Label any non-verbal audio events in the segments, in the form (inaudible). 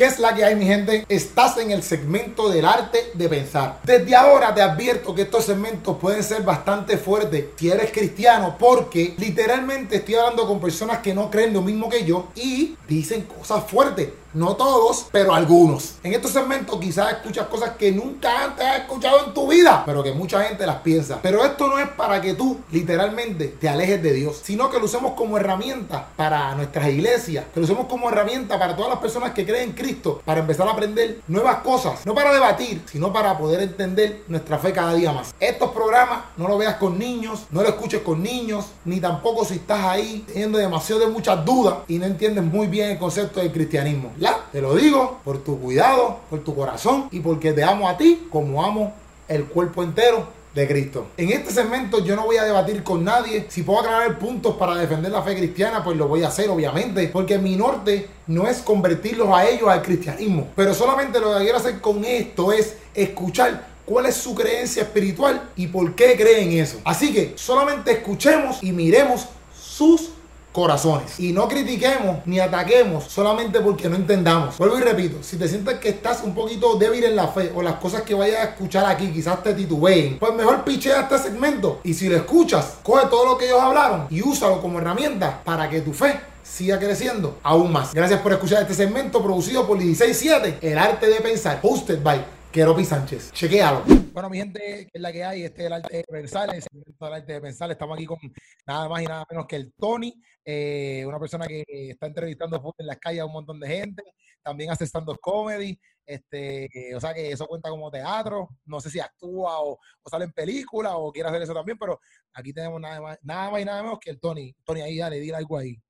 ¿Qué es la que hay, mi gente? Estás en el segmento del arte de pensar. Desde ahora te advierto que estos segmentos pueden ser bastante fuertes si eres cristiano, porque literalmente estoy hablando con personas que no creen lo mismo que yo y dicen cosas fuertes. No todos, pero algunos. En estos segmentos quizás escuchas cosas que nunca antes has escuchado en tu vida, pero que mucha gente las piensa. Pero esto no es para que tú literalmente te alejes de Dios, sino que lo usemos como herramienta para nuestras iglesias, que lo usemos como herramienta para todas las personas que creen en Cristo, para empezar a aprender nuevas cosas, no para debatir, sino para poder entender nuestra fe cada día más. Estos programas no lo veas con niños, no lo escuches con niños, ni tampoco si estás ahí teniendo demasiado de muchas dudas y no entiendes muy bien el concepto del cristianismo. Te lo digo por tu cuidado, por tu corazón y porque te amo a ti como amo el cuerpo entero de Cristo. En este segmento yo no voy a debatir con nadie. Si puedo aclarar puntos para defender la fe cristiana, pues lo voy a hacer, obviamente. Porque mi norte no es convertirlos a ellos al cristianismo. Pero solamente lo que quiero hacer con esto es escuchar cuál es su creencia espiritual y por qué creen eso. Así que solamente escuchemos y miremos sus corazones. Y no critiquemos ni ataquemos solamente porque no entendamos. Vuelvo y repito, si te sientes que estás un poquito débil en la fe o las cosas que vayas a escuchar aquí quizás te titubeen, pues mejor pichea este segmento y si lo escuchas, coge todo lo que ellos hablaron y úsalo como herramienta para que tu fe siga creciendo aún más. Gracias por escuchar este segmento producido por 167, El Arte de Pensar, hosted by Keropi Sánchez. Chequealo. Bueno, mi gente, es la que hay, este es el arte de pensar, el segmento del arte de pensar. Estamos aquí con nada más y nada menos que el Tony, eh, una persona que está entrevistando en las calles a un montón de gente, también hace stand-up comedy, este, o sea que eso cuenta como teatro, no sé si actúa o, sale en película o quiere hacer eso también, pero aquí tenemos nada más, nada más y nada menos que el Tony. Tony, ahí dale, dile algo ahí.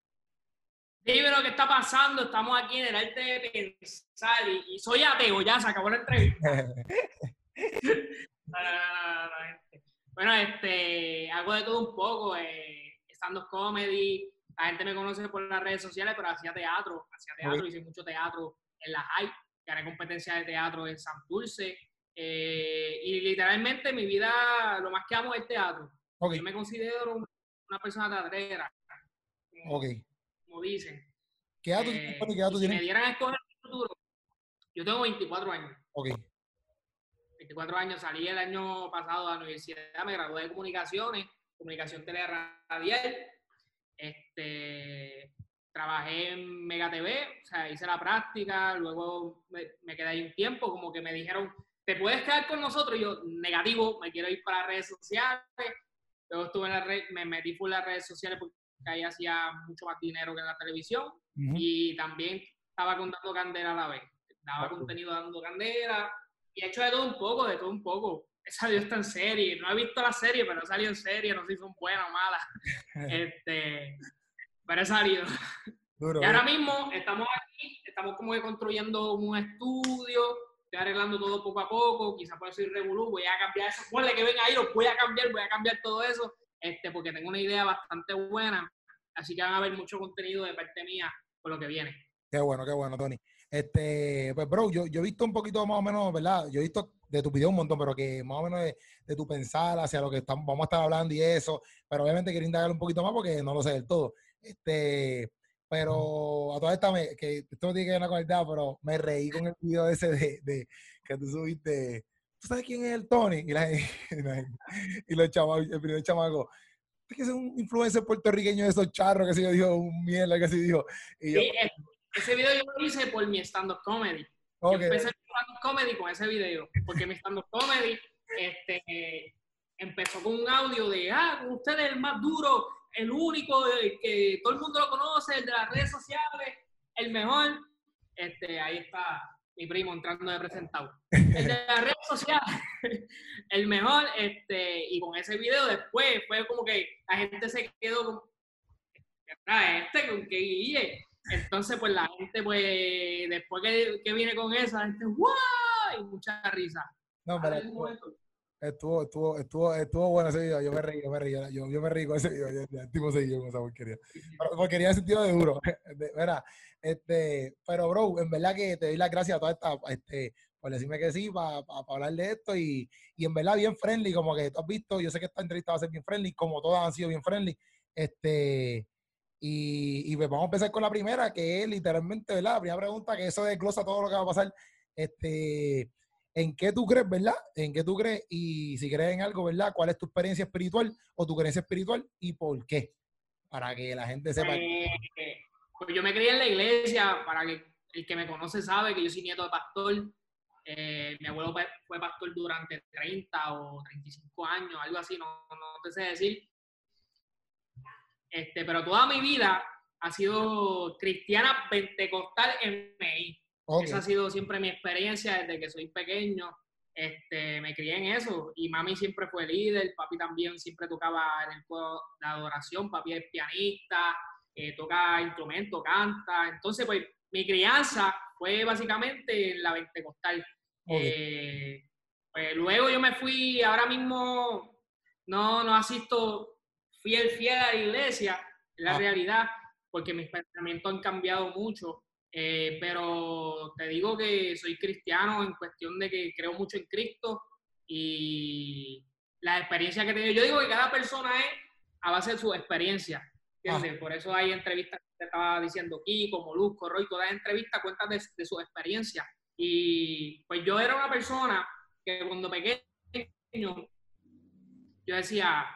Dime lo que está pasando, estamos aquí en el arte de pensar y, soy ateo, ya se acabó la entrevista. (laughs) bueno, este, hago de todo un poco, eh, stand-up comedy, la gente me conoce por las redes sociales, pero hacía teatro, hacía teatro, hice mucho teatro en la high, gané competencia de teatro en Santurce, eh, y literalmente mi vida, lo más que amo es teatro. Yo me considero una persona teatrera. Ok como dicen. ¿Qué edad tú, eh, tienes? Si me dieran a escoger el futuro, yo tengo 24 años. Ok. 24 años, salí el año pasado a la universidad, me gradué de comunicaciones, comunicación teleradial. Este, trabajé en Mega TV, o sea, hice la práctica, luego me, quedé ahí un tiempo, como que me dijeron, ¿te puedes quedar con nosotros? yo, negativo, me quiero ir para las redes sociales. Luego estuve en la red, me metí por las redes sociales porque que ahí hacía mucho más dinero que en la televisión. Y también estaba contando candela a la vez. Daba contenido dando candela. Y he hecho de todo un poco, de todo un poco. He salido esta en serie, no he visto la serie, pero he salido en serie, no sé si son buenas o malas. (laughs) este, pero he salido. y ahora mismo estamos aquí, estamos como que construyendo un estudio, estoy arreglando todo poco a poco, quizás por eso ir revolú, voy a cambiar eso, ponle que venga ahí, lo voy a cambiar, voy a cambiar todo eso este, porque tengo una idea bastante buena, así que van a ver mucho contenido de parte mía por lo que viene. Qué bueno, qué bueno, Tony. Este, pues, bro, yo, yo he visto un poquito más o menos, ¿verdad? Yo he visto de tu video un montón, pero que más o menos de, tu pensar hacia lo que estamos, vamos a estar hablando y eso, pero obviamente quiero indagar un poquito más porque no lo sé del todo. Este, pero a toda esta, me, que esto no tiene que ver con el tema, pero me reí con el video ese de que tú subiste ¿tú sabes quién es el Tony? Y, la, (laughs) y los chavos, el primer chamaco, es que es un influencer puertorriqueño de esos charros que se yo dijo, un mierda que se dijo. Y sí, ese video yo lo hice por mi stand-up comedy. Yo empecé mi stand-up comedy con ese video, porque mi stand-up comedy este, empezó con un audio de, ah, usted es el más duro, el único, que todo el mundo lo conoce, el de las redes sociales, el mejor. Este, ahí está mi primo entrando de presentado. (laughs) El de las redes sociales, (laughs) el mejor, este, y con ese video después fue como que la gente se quedó como, este? ¿Con qué guille? Entonces, pues la gente, pues, después que, que viene con eso, la gente, ¡guau! Y mucha risa. No, pero estuvo, estuvo, estuvo, estuvo, bueno ese video. Yo me reí, yo me reí, yo, yo me reí con ese video. el tipo se con esa porquería. Pero porquería en sentido de duro. (laughs) Mira, este, pero, bro, en verdad que te doy las gracias a toda esta, este, por decirme que sí, para hablar de esto y, y, en verdad bien friendly, como que tú has visto, yo sé que esta entrevista va a ser bien friendly, como todas han sido bien friendly. Este, Y, pues vamos a empezar con la primera, que es literalmente, ¿verdad? La primera pregunta, que eso desglosa todo lo que va a pasar. Este, ¿En qué tú crees, verdad? ¿En qué tú crees? Y si crees en algo, ¿verdad? ¿Cuál es tu experiencia espiritual o tu creencia espiritual y por qué? Para que la gente sepa. Eh, pues yo me crié en la iglesia, para que el que me conoce sabe que yo soy nieto de pastor. Eh, mi abuelo fue pastor durante 30 o 35 años, algo así, no, no te sé decir. Este, pero toda mi vida ha sido cristiana pentecostal en MI. Esa ha sido siempre mi experiencia desde que soy pequeño. Este, me crié en eso y mami siempre fue líder, papi también siempre tocaba en el juego de adoración, papi es pianista, eh, toca instrumento, canta. Entonces, pues mi crianza fue básicamente en la pentecostal. Eh, pues luego yo me fui, ahora mismo no, no asisto fiel, fiel a la iglesia, la ah. realidad, porque mis pensamientos han cambiado mucho. Eh, pero te digo que soy cristiano en cuestión de que creo mucho en Cristo y la experiencia que tengo. Yo digo que cada persona es a base de su experiencia. Por eso hay entrevistas que te estaba diciendo Kiko, Molusco, Roy, todas las entrevistas cuentan de, de su experiencia. Y pues yo era una persona que cuando pequeño yo decía,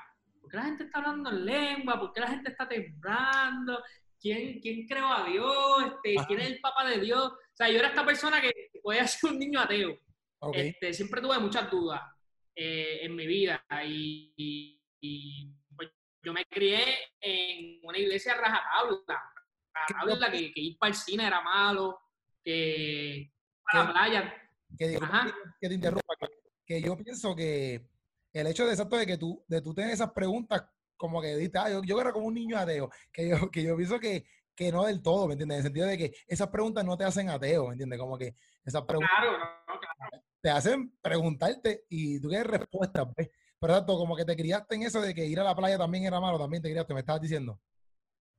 ¿por qué la gente está hablando en lengua? ¿Por qué la gente está temblando? ¿Quién, quién creó a Dios? Este, ¿Quién es el Papa de Dios? O sea, yo era esta persona que podía (laughs) ser un niño ateo. Este, siempre tuve muchas dudas eh, en mi vida y, pues, yo me crié en una iglesia rajatabla, rajatabla que, que ir para el cine era malo, que para la playa. Que, que, te interrumpa, que, yo pienso que el hecho de exacto de que tú, de tú tener esas preguntas como que dijiste, ah, yo, era como un niño ateo, que yo, que yo pienso que, que no del todo, ¿me entiendes? En el sentido de que esas preguntas no te hacen ateo, ¿me entiendes? Como que esas preguntas te hacen preguntarte y tú quieres respuestas, ¿ves? Pero exacto, como que te criaste en eso de que ir a la playa también era malo, también te criaste, me estabas diciendo.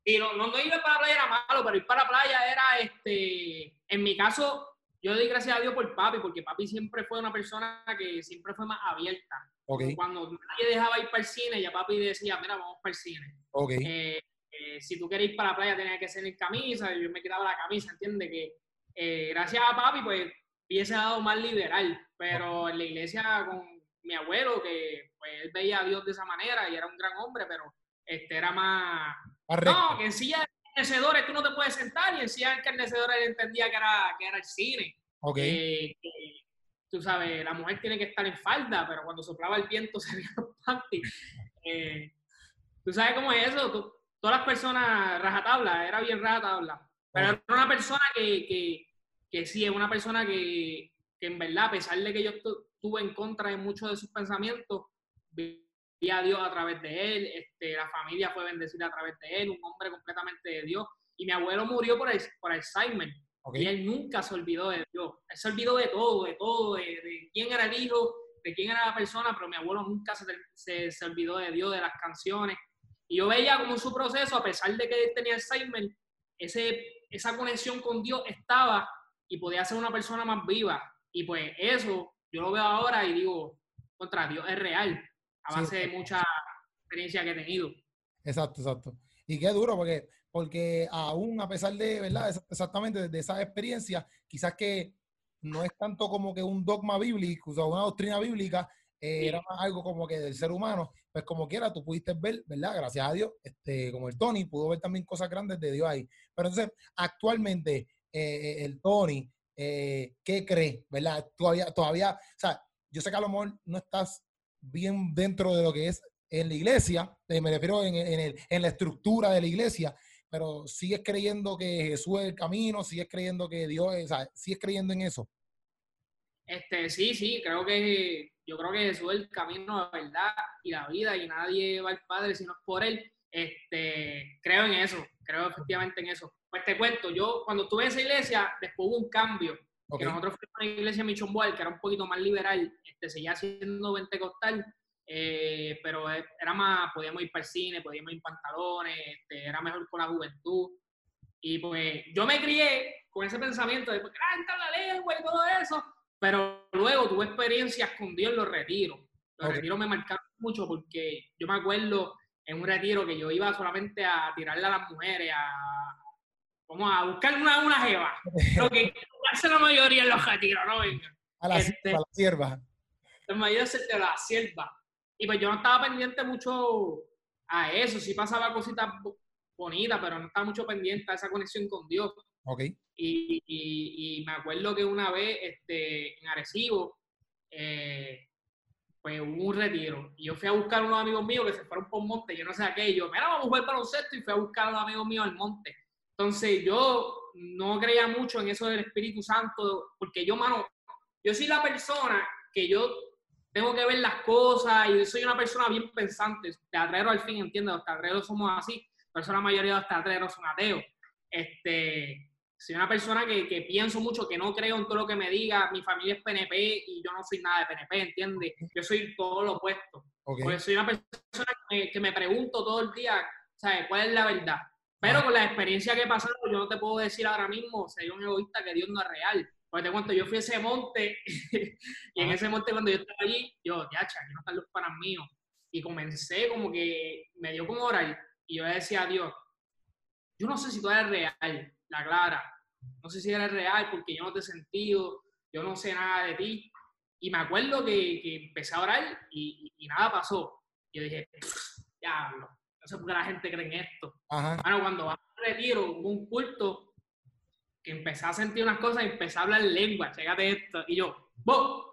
Sí, no, no, no ir para la playa era malo, pero ir para la playa era, este, en mi caso, yo doy gracias a Dios por papi, porque papi siempre fue una persona que siempre fue más abierta. Cuando nadie dejaba ir para el cine, ya papi decía, mira, vamos para el cine. Eh, eh, si tú quieres ir para la playa, tenía que ser en camisa, yo me quedaba la camisa, ¿entiendes? Que eh, gracias a papi, pues, hubiese dado más liberal, pero en la iglesia con mi abuelo, que pues él veía a Dios de esa manera y era un gran hombre, pero este era más... no, que en silla de encarnecedores tú no te puedes sentar y en silla de encarnecedores él entendía que era, que era el cine. Okay tú sabes, la mujer tiene que estar en falda, pero cuando soplaba el viento (laughs) se veía los eh, tú sabes cómo es eso, todas las personas rajatabla, era bien rajatabla, pero era una persona que, que, que sí, es una persona que, que, en verdad, a pesar de que yo estuve en contra de muchos de sus pensamientos, vi a Dios a través de él, este, la familia fue bendecida a través de él, un hombre completamente de Dios, y mi abuelo murió por, por Alzheimer. Y él nunca se olvidó de Dios. Él se olvidó de todo, de todo, de, quién era el hijo, de quién era la persona, pero mi abuelo nunca se, se, olvidó de Dios, de las canciones. Y yo veía como su proceso, a pesar de que él tenía Alzheimer, ese, esa conexión con Dios estaba y podía ser una persona más viva. Y pues eso yo lo veo ahora y digo, contra Dios es real, a base de mucha experiencia que he tenido. Exacto, exacto. Y qué duro, porque porque aún a pesar de, ¿verdad? Exactamente, de esa experiencia, quizás que no es tanto como que un dogma bíblico, o sea, una doctrina bíblica, eh, era más algo como que del ser humano, pues como quiera, tú pudiste ver, ¿verdad? Gracias a Dios, este, como el Tony, pudo ver también cosas grandes de Dios ahí. Pero entonces, actualmente, eh, el Tony, eh, ¿qué cree? ¿Verdad? Todavía, todavía, o sea, yo sé que a lo mejor no estás bien dentro de lo que es en la iglesia, me refiero en, el, en la estructura de la iglesia, pero sigues creyendo que Jesús es el camino, sigues creyendo que Dios es, o sea, sigues creyendo en eso. Este, sí, sí, creo que yo creo que Jesús es el camino, la verdad y la vida y nadie va al Padre si no es por él. Este, creo en eso, creo efectivamente en eso. Pues te cuento, yo cuando estuve en esa iglesia, después hubo un cambio. Que nosotros fuimos a una iglesia Mission que era un poquito más liberal, este, seguía siendo pentecostal, eh, pero e, era más, podíamos ir para el cine, podíamos ir en pantalones, este, era mejor con la juventud. Y pues yo me crié con ese pensamiento de, pues, canta la lengua y todo eso, pero luego tuve experiencias con Dios en los retiros. Los retiros me marcaron mucho porque yo me acuerdo en un retiro que yo iba solamente a tirarle a las mujeres, a, como a buscar una, una jeva. (laughs) Lo que hace la mayoría en los retiros, ¿no? A la, este, a la sierva. La mayoría es de la sierva. Y pues yo no estaba pendiente mucho a eso, sí pasaba cositas bonitas, pero no estaba mucho pendiente a esa conexión con Dios. Ok. Y, y, y me acuerdo que una vez este, en Arecibo, eh, pues hubo un retiro. Y yo fui a buscar a unos amigos míos que se fueron por monte, yo no sé aquello. Mira, vamos a jugar baloncesto y fui a buscar a unos amigos míos al monte. Entonces yo no creía mucho en eso del Espíritu Santo, porque yo, mano, yo soy la persona que yo tengo que ver las cosas y soy una persona bien pensante. Teatrero al fin, entiendo los teatreros somos así, pero la mayoría de los teatreros son ateos. Este, soy una persona que, que, pienso mucho, que no creo en todo lo que me diga. Mi familia es PNP y yo no soy nada de PNP, ¿entiendes? Yo soy todo lo opuesto. Porque soy una persona que me, pregunto todo el día, ¿sabes? ¿Cuál es la verdad? Pero con la experiencia que he pasado, yo no te puedo decir ahora mismo, soy un egoísta, que Dios no es real. Porque te cuento, yo fui a ese monte (laughs) y en ese monte cuando yo estaba allí, yo, ya, aquí no están los panas míos. Y comencé como que me dio con orar y yo decía a Dios, yo no sé si tú eres real, la clara. No sé si eres real porque yo no te he sentido, yo no sé nada de ti. Y me acuerdo que, que empecé a orar y, y, nada pasó. Yo dije, diablo, no sé por qué la gente cree en esto. Bueno, cuando vas a retiro, hubo un culto que empecé a sentir unas cosas y empecé a hablar lengua, chécate esto. Y yo, ¡Vos!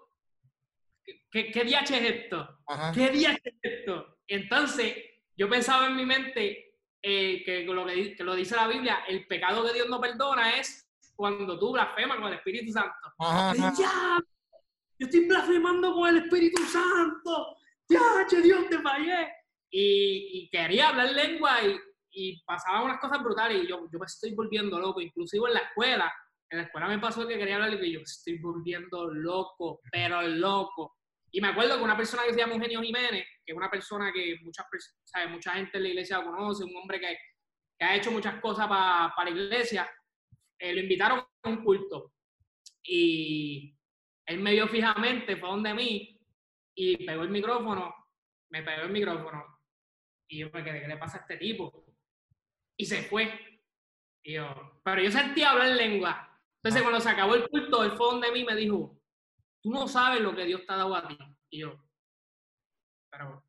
¿Qué, qué DH es esto? ¿Qué DH es esto? Entonces, yo pensaba en mi mente, eh, que, lo que, lo dice la Biblia, el pecado que Dios no perdona es cuando tú blasfemas con el Espíritu Santo. Ya, yo estoy blasfemando con el Espíritu Santo. Ya, che, Dios te fallé. Y, quería hablar lengua y, y pasaban unas cosas brutales y yo, yo me estoy volviendo loco. Inclusive en la escuela, en la escuela me pasó que quería hablar y yo me estoy volviendo loco, pero loco. Y me acuerdo que una persona que se llama Eugenio Jiménez, que es una persona que muchas, ¿sabe? mucha gente en la iglesia lo conoce, un hombre que, que ha hecho muchas cosas para la iglesia, eh, lo invitaron a un culto. Y él me vio fijamente, fue donde mí, y pegó el micrófono, me pegó el micrófono. Y yo me quedé, ¿qué le pasa a este tipo? Y se fue. Y yo, pero yo sentía hablar lengua. Entonces, ah. cuando se acabó el culto, él fue donde mí me dijo, tú no sabes lo que Dios te ha dado a ti. Y yo, pero,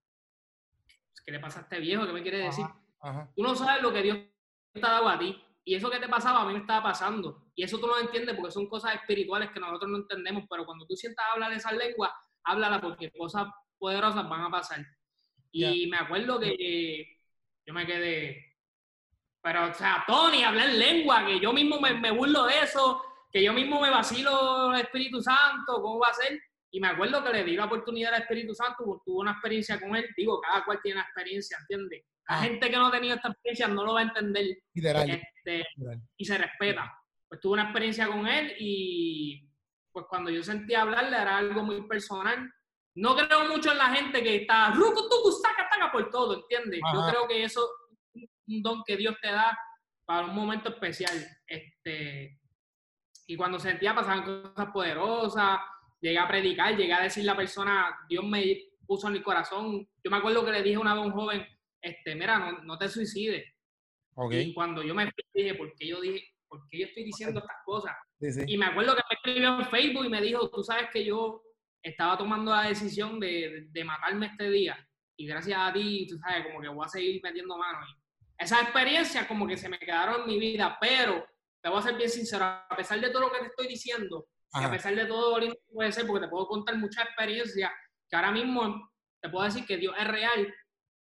¿qué le pasa a este viejo? ¿Qué me quiere decir? Tú no sabes lo que Dios te ha dado a ti. Y eso que te pasaba, a mí me estaba pasando. Y eso tú no entiendes porque son cosas espirituales que nosotros no entendemos. Pero cuando tú sientas hablar esa lengua, háblala porque cosas poderosas van a pasar. Y me acuerdo que yo me quedé, pero, o sea, Tony, hablar lengua, que yo mismo me, me burlo de eso que yo mismo me vacilo el Espíritu Santo, ¿cómo va a ser? Y me acuerdo que le di la oportunidad al Espíritu Santo, porque tuve una experiencia con él. Digo, cada cual tiene una experiencia, ¿entiendes? La ah. gente que no ha tenido esta experiencia no lo va a entender. Este, y se respeta. Pues tuve una experiencia con él y pues cuando yo sentí hablarle era algo muy personal. No creo mucho en la gente que está ruco, tucu, saca, taca por todo, ¿entiendes? Yo creo que eso es un don que Dios te da para un momento especial. Este, y cuando sentía pasaban cosas poderosas, llegué a predicar, llegué a decirle a la persona, Dios me puso en mi corazón. Yo me acuerdo que le dije una vez a un joven, este, mira, no, no te suicides. Y cuando yo me dije, ¿por qué yo dije, por qué yo estoy diciendo estas cosas? Y me acuerdo que me escribió en Facebook y me dijo, tú sabes que yo estaba tomando la decisión de, de matarme este día. Y gracias a ti, tú sabes, como que voy a seguir metiendo manos. Esas experiencias como que se me quedaron en mi vida, pero te voy a ser bien sincero, a pesar de todo lo que te estoy diciendo, a pesar de todo puede ser, porque te puedo contar muchas experiencias, que ahora mismo te puedo decir que Dios es real,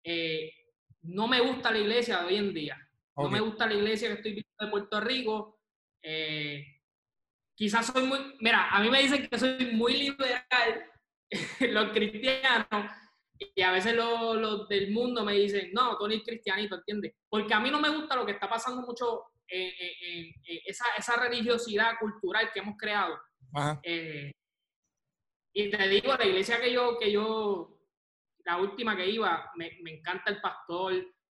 eh, no me gusta la iglesia de hoy en día. No me gusta la iglesia que estoy viendo de Puerto Rico. Eh, quizás soy muy, mira, a mí me dicen que soy muy liberal, (laughs) los cristianos, y a veces los, del mundo me dicen, no, tú eres cristianito, ¿entiendes? Porque a mí no me gusta lo que está pasando mucho esa, esa, religiosidad cultural que hemos creado. Eh, y te digo, la iglesia que yo, que yo, la última que iba, me, me, encanta el pastor,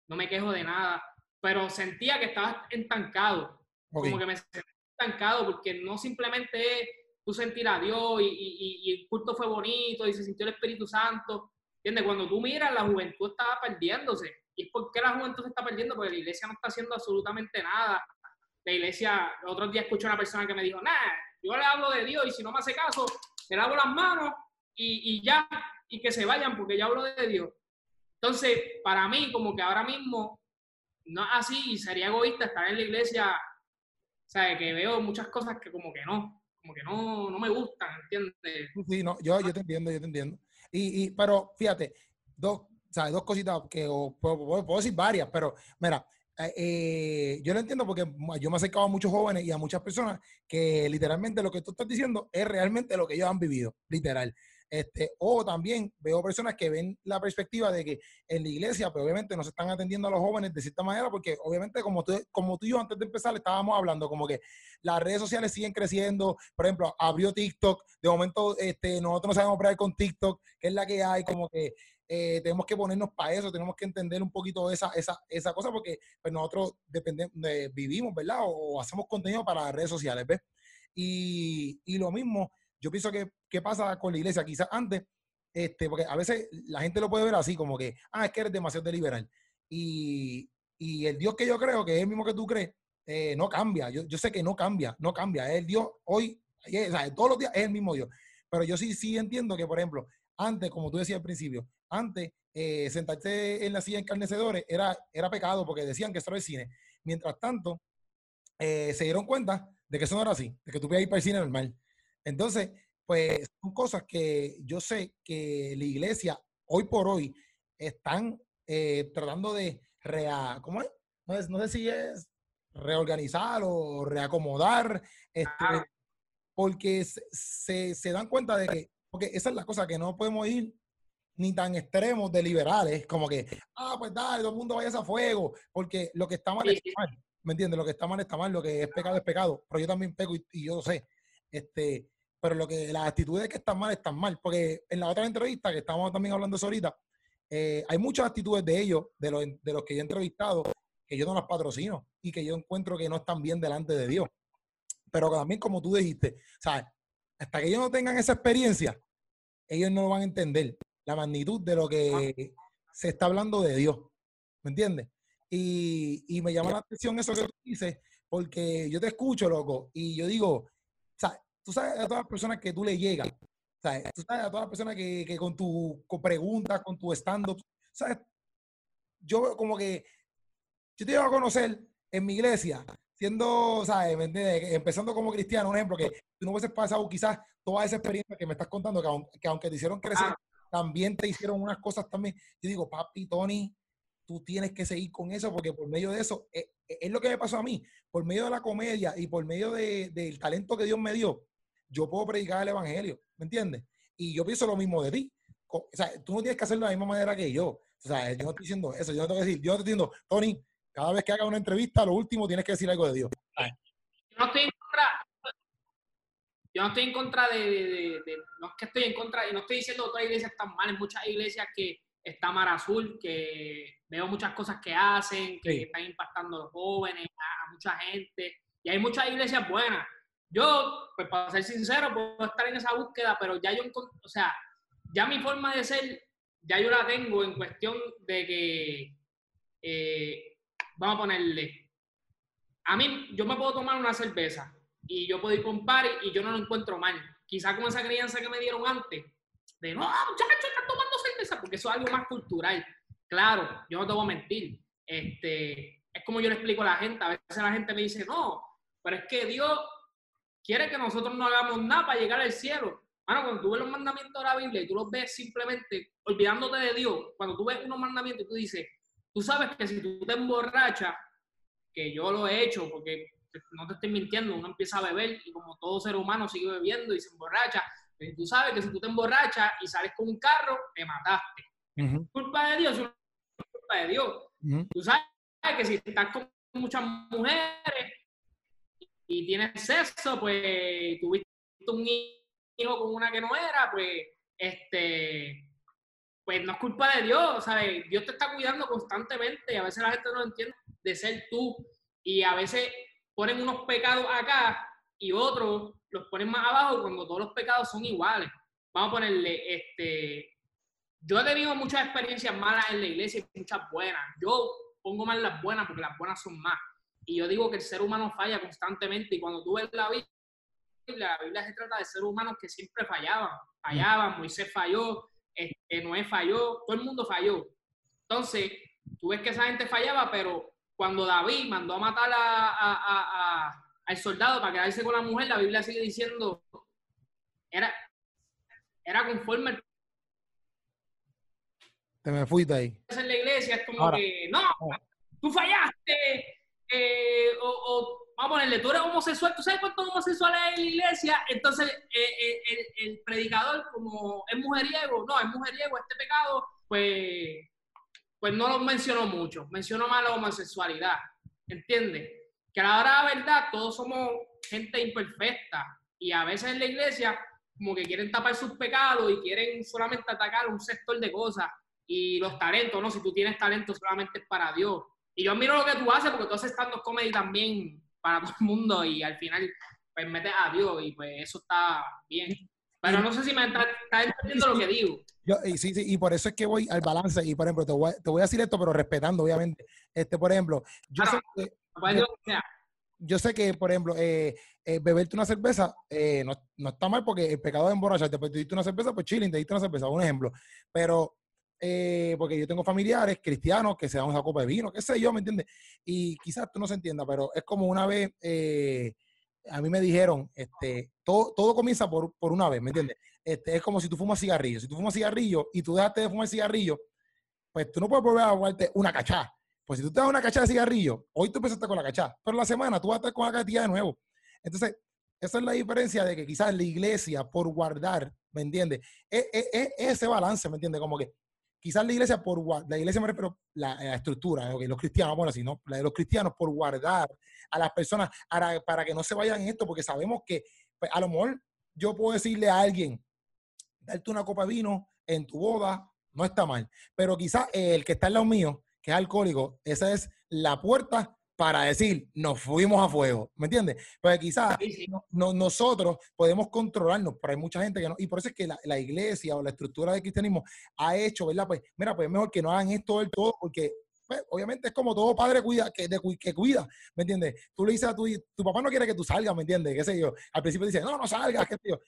no me quejo de nada, pero sentía que estaba estancado, como que me sentía estancado, porque no simplemente es tú sentir a Dios y, y, y, el culto fue bonito y se sintió el Espíritu Santo, ¿entiendes? Cuando tú miras, la juventud estaba perdiéndose, ¿Y es por qué la juventud se está perdiendo? Porque la iglesia no está haciendo absolutamente nada. La iglesia, el otro día escuché a una persona que me dijo, nah, yo le hablo de Dios y si no me hace caso, le lavo las manos y, y ya, y que se vayan porque ya hablo de Dios. Entonces, para mí, como que ahora mismo, no es así y sería egoísta estar en la iglesia, sea, que veo muchas cosas que como que no, como que no, no me gustan, ¿entiendes? Sí, no, yo, yo te entiendo, yo te entiendo. Y, y pero fíjate, dos, ¿sabes? dos cositas que puedo, puedo, decir varias, pero mira, eh, eh, yo lo entiendo porque yo me he acercado a muchos jóvenes y a muchas personas que literalmente lo que tú estás diciendo es realmente lo que ellos han vivido, literal. Este, o también veo personas que ven la perspectiva de que en la iglesia, pues obviamente no se están atendiendo a los jóvenes de cierta manera, porque obviamente como tú, como tú y yo antes de empezar estábamos hablando, como que las redes sociales siguen creciendo, por ejemplo, abrió TikTok, de momento este, nosotros no sabemos operar con TikTok, que es la que hay, como que eh, tenemos que ponernos para eso, tenemos que entender un poquito esa, esa, esa cosa, porque pues, nosotros dependemos, vivimos, ¿verdad? O, hacemos contenido para las redes sociales, ¿ves? Y, y lo mismo yo pienso que, ¿qué pasa con la iglesia? Quizás antes, este, porque a veces la gente lo puede ver así, como que, ah, es que eres demasiado liberal. Y, y el Dios que yo creo, que es el mismo que tú crees, eh, no cambia. Yo, yo, sé que no cambia, no cambia. Es el Dios hoy, o sea, todos los días es el mismo Dios. Pero yo sí, sí entiendo que, por ejemplo, antes, como tú decías al principio, antes eh, en la silla encarnecedores era, era pecado porque decían que eso era el cine. Mientras tanto, eh, se dieron cuenta de que eso no era así, de que tú podías ir para el cine normal. Entonces, pues son cosas que yo sé que la iglesia hoy por hoy están eh, tratando de rea, ¿cómo es? No, sé si es reorganizar o reacomodar, este, porque se, se, dan cuenta de que, porque esa es la cosa, que no podemos ir ni tan extremos de liberales, como que, ah, pues dale, todo el mundo vaya a fuego, porque lo que está mal está mal, ¿me entiendes? Lo que está mal está mal, lo que es pecado es pecado, pero yo también peco y, y yo lo sé. Este, pero lo que las actitudes que están mal están mal, porque en la otra entrevista que estamos también hablando eso ahorita, eh, hay muchas actitudes de ellos, de los, de los que yo he entrevistado, que yo no las patrocino y que yo encuentro que no están bien delante de Dios. Pero también, como tú dijiste, ¿sabes? hasta que ellos no tengan esa experiencia, ellos no van a entender la magnitud de lo que se está hablando de Dios. ¿Me entiendes? Y, y me llama la atención eso que tú dices, porque yo te escucho, loco, y yo digo, ¿sabes? Tú sabes a todas las personas que tú le llegas, ¿sabes? Tú sabes a todas las personas que, que con tu preguntas, con tu stand-up, ¿sabes? Yo como que, yo te iba a conocer en mi iglesia, siendo, ¿sabes? Empezando como cristiano, un ejemplo, que tú no hubieses pasado quizás toda esa experiencia que me estás contando, que, aunque te hicieron crecer, ah. también te hicieron unas cosas también. Yo digo, papi, Tony, tú tienes que seguir con eso porque por medio de eso, es, eh, es lo que me pasó a mí, por medio de la comedia y por medio de, del talento que Dios me dio, yo puedo predicar el evangelio, ¿me entiendes? Y yo pienso lo mismo de ti. O sea, tú no tienes que hacerlo de la misma manera que yo. O sea, yo no estoy diciendo eso, yo no tengo que decir, yo no estoy diciendo, Tony, cada vez que haga una entrevista, lo último tienes que decir algo de Dios. Yo no estoy en contra, yo no estoy en contra de, no es que estoy en contra, y no estoy diciendo que todas las iglesias están mal, en muchas iglesias que está Mar Azul, que veo muchas cosas que hacen, que están impactando a los jóvenes, a mucha gente, y hay muchas iglesias buenas, yo, pues para ser sincero, puedo estar en esa búsqueda, pero ya yo, o sea, ya mi forma de ser, ya yo la tengo en cuestión de que, eh, vamos a ponerle, a mí, yo me puedo tomar una cerveza y yo puedo ir con un y yo no lo encuentro mal. Quizá con esa crianza que me dieron antes, de no, muchachos, están tomando cerveza, porque eso es algo más cultural. Claro, yo no te voy a mentir. Este, es como yo le explico a la gente, a veces la gente me dice, no, pero es que Dios quiere que nosotros no hagamos nada para llegar al cielo. Bueno, cuando tú ves los mandamientos de la Biblia y tú los ves simplemente olvidándote de Dios, cuando tú ves unos mandamientos y tú dices, tú sabes que si tú te emborrachas, que yo lo he hecho porque no te estoy mintiendo, uno empieza a beber y como todo ser humano sigue bebiendo y se emborracha, pues tú sabes que si tú te emborrachas y sales con un carro, te mataste. Culpa de Dios, es culpa de Dios. Tú sabes que si estás con muchas mujeres y tienes sexo, pues tuviste un hijo con una que no era, pues, este, pues no es culpa de Dios, ¿sabes? Dios te está cuidando constantemente y a veces la gente no entiende de ser tú y a veces ponen unos pecados acá y otros los ponen más abajo cuando todos los pecados son iguales. Vamos a ponerle, este, yo he tenido muchas experiencias malas en la iglesia y muchas buenas. Yo pongo más las buenas porque las buenas son más. Y yo digo que el ser humano falla constantemente y cuando tú ves la Biblia, la Biblia se trata de seres humanos que siempre fallaban. Fallaban, Moisés falló, este, Noé falló, todo el mundo falló. Entonces, tú ves que esa gente fallaba, pero cuando David mandó a matar a, al soldado para quedarse con la mujer, la Biblia sigue diciendo, era, era conforme al te me fuiste ahí. En la iglesia es como que, no, tú fallaste, vamos a ponerle, tú eres homosexual, ¿tú sabes cuántos homosexuales hay en la iglesia? Entonces eh, eh, el, predicador, como es mujeriego, no, es mujeriego, este pecado, pues, pues no lo mencionó mucho, mencionó más la homosexualidad, ¿entiendes? Que a la hora de la verdad todos somos gente imperfecta y a veces en la iglesia como que quieren tapar sus pecados y quieren solamente atacar un sector de cosas y los talentos, ¿no? Si tú tienes talento solamente es para Dios. Y yo admiro lo que tú haces porque tú haces tantos comedy también para todo el mundo y al final pues metes a Dios y pues eso está bien. Pero no sé si me está, entendiendo lo que digo. Yo, y sí, sí, y por eso es que voy al balance y por ejemplo, te voy, te voy a decir esto, pero respetando obviamente. Este, por ejemplo, yo sé que... Yo, sé que, por ejemplo, eh, eh, beberte una cerveza eh, no, no, está mal porque el pecado de emborracharte, pues te diste una cerveza, pues chilling, te diste una cerveza, un ejemplo. Pero eh, porque yo tengo familiares cristianos que se dan una copa de vino, qué sé yo, ¿me entiendes? Y quizás tú no se entienda, pero es como una vez, eh, a mí me dijeron, este, todo, todo comienza por, por una vez, ¿me entiendes? Este, es como si tú fumas cigarrillo. Si tú fumas cigarrillo y tú dejaste de fumar cigarrillo, pues tú no puedes volver a jugarte una cachá. Pues si tú te das una cachá de cigarrillo, hoy tú empezaste con la cachá, pero la semana tú vas a estar con la cachá de nuevo. Entonces, esa es la diferencia de que quizás la iglesia, por guardar, ¿me entiendes? Es, es, es, ese balance, ¿me entiendes? Como que quizás la iglesia por la iglesia me refiero la, la estructura, los cristianos, bueno, así, ¿no? La de los cristianos por guardar a las personas para, para que no se vayan en esto, porque sabemos que pues, a lo mejor yo puedo decirle a alguien, darte una copa de vino en tu boda, no está mal, pero quizás el que está al lado mío, que es alcohólico, esa es la puerta para decir, nos fuimos a fuego, ¿me entiendes? Porque quizás nosotros podemos controlarnos, pero hay mucha gente que no, y por eso es que la, iglesia o la estructura del cristianismo ha hecho, ¿verdad? Pues, mira, pues es mejor que no hagan esto del todo, porque pues, obviamente es como todo padre cuida, que, que cuida, ¿me entiendes? Tú le dices a tu, tu papá no quiere que tú salgas, ¿me entiendes? ¿Qué sé yo? Al principio dice, no, no salgas, qué sé yo.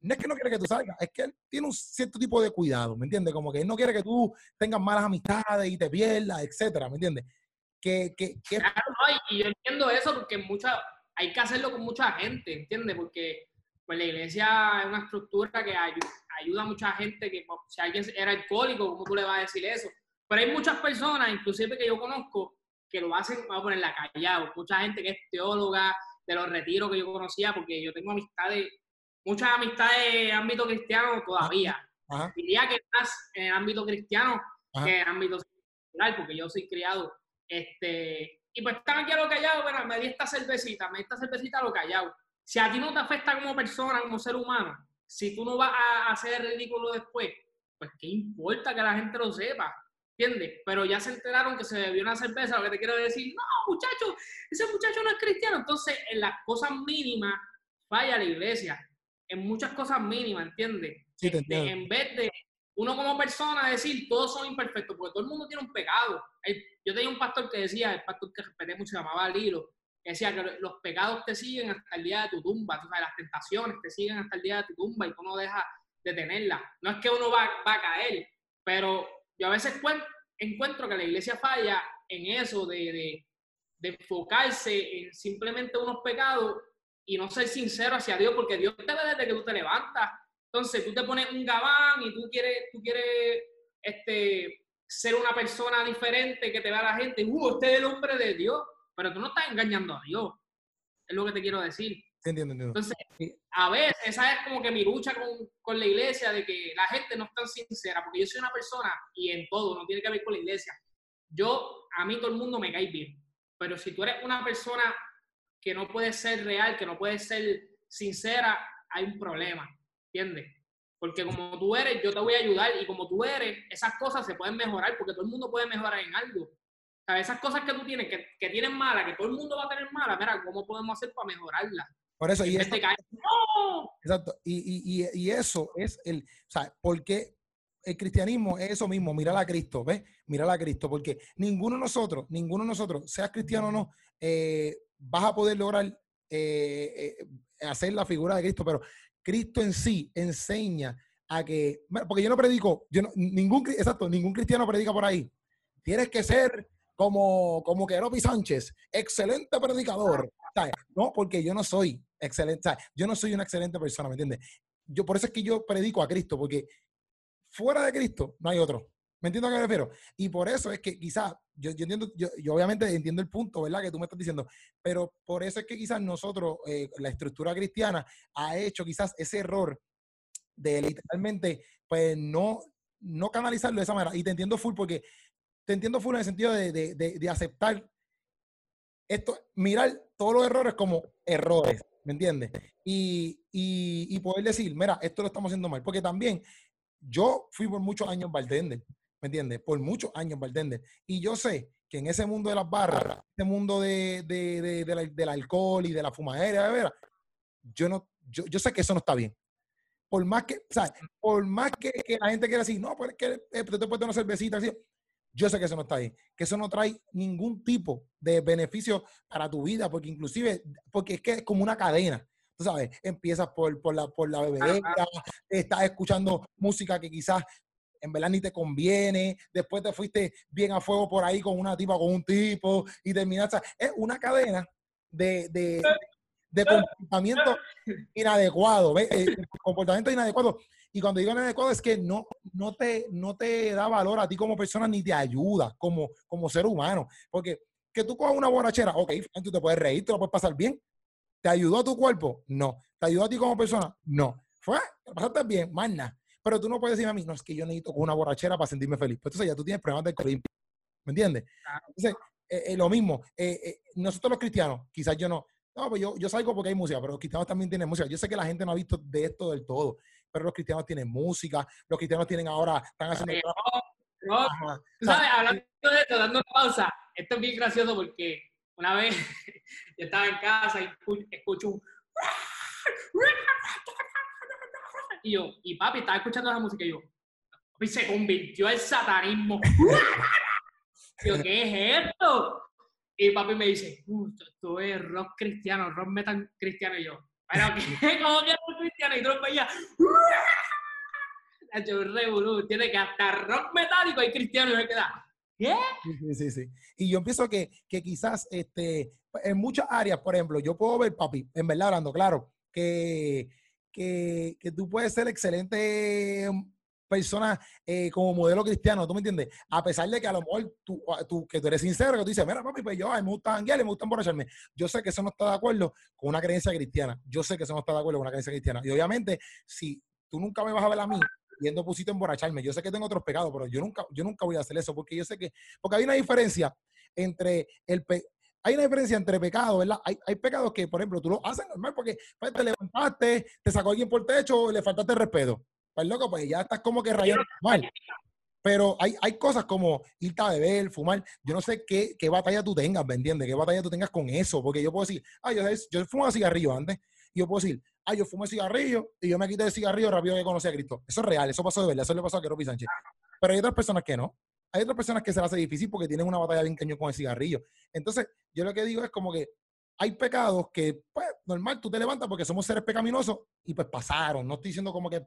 No es que no quiere que tú salgas, es que él tiene un cierto tipo de cuidado, ¿me entiendes? Como que él no quiere que tú tengas malas amistades y te pierdas, etcétera, ¿me entiendes? Que, que, Claro, y yo entiendo eso porque mucha, hay que hacerlo con mucha gente, ¿entiendes? Porque pues la iglesia es una estructura que ayuda, a mucha gente que pues, si alguien era alcohólico, ¿cómo tú le vas a decir eso? Pero hay muchas personas, inclusive que yo conozco, que lo hacen, vamos a poner la callado. Mucha gente que es teóloga de los retiros que yo conocía, porque yo tengo amistades, muchas amistades en ámbito cristiano todavía. Diría que más en el ámbito cristiano que en el ámbito social, porque yo soy criado este, y pues están aquí a lo callado, bueno, me di esta cervecita, me di esta cervecita a lo callado. Si a ti no te afecta como persona, como ser humano, si tú no vas a hacer ridículo después, pues qué importa que la gente lo sepa, ¿entiendes? Pero ya se enteraron que se bebió una cerveza, lo que te quiero decir, no, muchacho, ese muchacho no es cristiano. Entonces, en las cosas mínimas falla la iglesia, en muchas cosas mínimas, ¿entiendes? Sí, te entiendo. En vez de uno como persona decir todos son imperfectos, porque todo el mundo tiene un pecado. Yo tenía un pastor que decía, el pastor que respeté mucho se llamaba Lilo, que decía que los pecados te siguen hasta el día de tu tumba, o sea, las tentaciones te siguen hasta el día de tu tumba y tú no dejas de tenerlas. No es que uno va, va a caer, pero yo a veces encuentro que la iglesia falla en eso de, de, de enfocarse en simplemente unos pecados y no ser sincero hacia Dios, porque Dios te ve desde que tú te levantas entonces, tú te pones un gabán y tú quieres, tú quieres este, ser una persona diferente que te vea la gente, uh, usted es el hombre de Dios, pero tú no estás engañando a Dios. Es lo que te quiero decir. Entiendo, entiendo. Entonces, a veces esa es como que mi lucha con, con, la iglesia, de que la gente no es tan sincera, porque yo soy una persona y en todo, no tiene que ver con la iglesia. Yo, a mí todo el mundo me cae bien, pero si tú eres una persona que no puede ser real, que no puede ser sincera, hay un problema. ¿Entiendes? Porque como tú eres, yo te voy a ayudar y como tú eres, esas cosas se pueden mejorar porque todo el mundo puede mejorar en algo. Sea, esas cosas que tú tienes, que, que tienes malas, que todo el mundo va a tener malas, mira, ¿cómo podemos hacer para mejorarlas? Por eso, y, ¡No! Exacto, y, y, y, eso es el, o sea, porque el cristianismo es eso mismo, mirar a Cristo, ¿ves? Mirar a Cristo, porque ninguno de nosotros, ninguno de nosotros, seas cristiano o no, eh, vas a poder lograr eh, eh, hacer la figura de Cristo, pero Cristo en sí enseña a que, porque yo no predico, yo ningún, exacto, ningún cristiano predica por ahí. Tienes que ser como, como Keropi Sánchez, excelente predicador. No, porque yo no soy excelente, yo no soy una excelente persona, ¿me entiendes? Yo, por eso es que yo predico a Cristo, porque fuera de Cristo no hay otro. ¿Me entiendo a qué me refiero? Y por eso es que quizás, yo, yo entiendo, yo, obviamente entiendo el punto, ¿verdad? Que tú me estás diciendo, pero por eso es que quizás nosotros, eh, la estructura cristiana, ha hecho quizás ese error de literalmente, pues no, no canalizarlo de esa manera. Y te entiendo full porque, te entiendo full en el sentido de, de, de, aceptar esto, mirar todos los errores como errores, ¿me entiendes? Y, y, y, poder decir, mira, esto lo estamos haciendo mal. Porque también yo fui por muchos años bartender, ¿me entiendes? Por muchos años bartender. Y yo sé que en ese mundo de las barras, ese mundo de, de, de, del alcohol y de la fumadera, yo, no, yo, yo sé que eso no está bien. Por más que, o sea, por más que, la gente quiera decir, no, pero es que eh, te puedes una cervecita, así, yo sé que eso no está bien, que eso no trae ningún tipo de beneficio para tu vida, porque inclusive, porque es que es como una cadena tú sabes, empiezas por, por la, por la bebedera, estás escuchando música que quizás en verdad ni te conviene, después te fuiste bien a fuego por ahí con una tipa, con un tipo, y terminaste, es una cadena de, de, de comportamiento inadecuado, ¿ves? Eh, comportamiento inadecuado. Y cuando digo inadecuado es que no, no, te, no te da valor a ti como persona ni te ayuda como, como ser humano. Porque que tú cojas una borrachera, ok, tú te puedes reír, te lo puedes pasar bien, ¿Te ayudó a tu cuerpo? No. ¿Te ayudó a ti como persona? No. Fue, te pasaste bien, más nada. Pero tú no puedes decirme a mí, no, es que yo necesito una borrachera para sentirme feliz. Pues entonces ya tú tienes problemas de alcoholismo. ¿Me entiendes? Entonces, eh, eh, lo mismo. Eh, nosotros los cristianos, quizás yo no. No, pues yo, yo salgo porque hay música, pero los cristianos también tienen música. Yo sé que la gente no ha visto de esto del todo, pero los cristianos tienen música, los cristianos tienen ahora, están haciendo... No, Tú sabes, hablando de esto, dando una pausa, esto es bien gracioso porque una vez (laughs) yo estaba en casa y escucho un... Y yo, y papi estaba escuchando esa música y yo, papi se convirtió al satanismo. (laughs) Y yo, ¿qué es esto? Y papi me dice, esto es rock cristiano, rock metal cristiano. Y yo, ¿pero qué? (laughs) ¿Cómo que rock cristiano? Y tú lo veías, tiene que hasta rock metálico hay cristiano y me queda, ¿Qué? Sí, sí, sí. Y yo pienso que, que quizás este, en muchas áreas, por ejemplo, yo puedo ver, papi, en verdad hablando, claro, que, que, tú puedes ser excelente persona eh, como modelo cristiano, ¿tú me entiendes? A pesar de que a lo mejor tú, tú, que tú eres sincero, que tú dices, mira, papi, pues yo, a me gusta janguear, me gusta emborracharme. Yo sé que eso no está de acuerdo con una creencia cristiana. Yo sé que eso no está de acuerdo con una creencia cristiana. Y obviamente, si tú nunca me vas a ver a mí yendo pusito emborracharme. Yo sé que tengo otros pecados, pero yo nunca, yo nunca voy a hacer eso porque yo sé que, porque hay una diferencia entre el hay una diferencia entre pecados, ¿verdad? Hay, pecados que, por ejemplo, tú lo haces normal porque pues, te levantaste, te sacó alguien por el techo, le faltaste respeto. Pues loco, pues ya estás como que rayando mal. Pero hay, cosas como irte a beber, fumar. Yo no sé qué, batalla tú tengas, ¿me entiendes? ¿Qué batalla tú tengas con eso? Porque yo puedo decir, ah, yo, yo fumaba cigarrillo antes. Y yo puedo decir, ah, yo fumé cigarrillo y yo me quité el cigarrillo rápido que conocí a Cristo. Eso es real, eso pasó de verdad, eso le pasó a Keropi Sánchez. Pero hay otras personas que no. Hay otras personas que se les hace difícil porque tienen una batalla bien cañón con el cigarrillo. Entonces, yo lo que digo es como que hay pecados que, pues, normal, tú te levantas porque somos seres pecaminosos y pues pasaron. No estoy diciendo como que,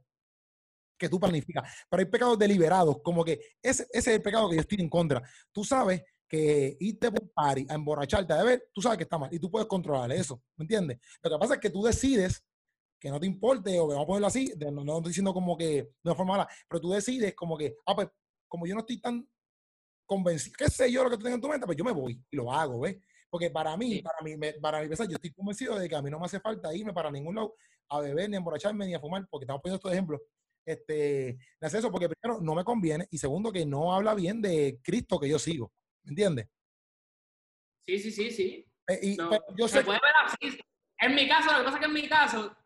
que tú planificas, pero hay pecados deliberados, como que ese, ese es el pecado que yo estoy en contra. Tú sabes que irte por party a emborracharte, a beber, tú sabes que está mal y tú puedes controlar eso, ¿me entiendes? Lo que pasa es que tú decides que no te importe, o vamos a ponerlo así, no, no, estoy diciendo como que de una forma mala, pero tú decides como que, ah, pues, como yo no estoy tan convencido, qué sé yo lo que tú tengas en tu mente, pues yo me voy y lo hago, ¿ves? Porque para mí, para mí, para mi yo estoy convencido de que a mí no me hace falta irme para ningún lado a beber, ni a emborracharme, ni a fumar, porque estamos poniendo estos ejemplos. Este, hace eso porque primero no me conviene y segundo que no habla bien de Cristo que yo sigo, ¿me entiendes? Sí, sí, sí, sí. Eh, y, yo sé puede ver así. En mi caso, lo que pasa es que en mi caso,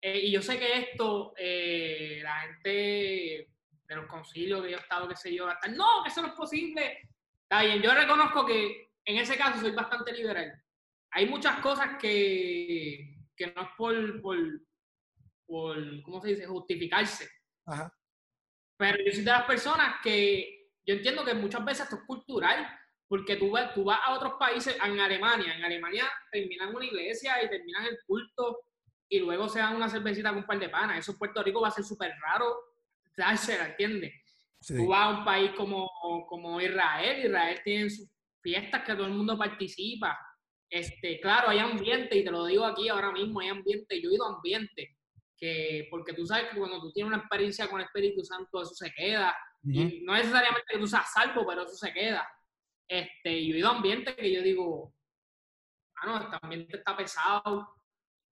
eh, y yo sé que esto, eh, la gente de los concilios que yo he estado, qué sé yo, hasta, no, que eso no es posible. Está bien, yo reconozco que en ese caso soy bastante liberal. Hay muchas cosas que, que no es por, por, por, ¿cómo se dice?, justificarse. Ajá. Pero yo soy de las personas que yo entiendo que muchas veces esto es cultural, porque tú, vas, tú vas a otros países, en Alemania, en Alemania terminan una iglesia y terminan el culto y luego se dan una cervecita con un par de panas. Eso en Puerto Rico va a ser súper raro se ¿entiendes? Tú vas a un país como, como Israel, Israel tiene sus fiestas que todo el mundo participa. Este, claro, hay ambiente, y te lo digo aquí ahora mismo, hay ambiente, yo he ido a ambiente, que, porque tú sabes que cuando tú tienes una experiencia con el Espíritu Santo, eso se queda. Y no necesariamente que tú seas salvo, pero eso se queda. Este, yo he ido a ambiente que yo digo, ah, no, este ambiente está pesado.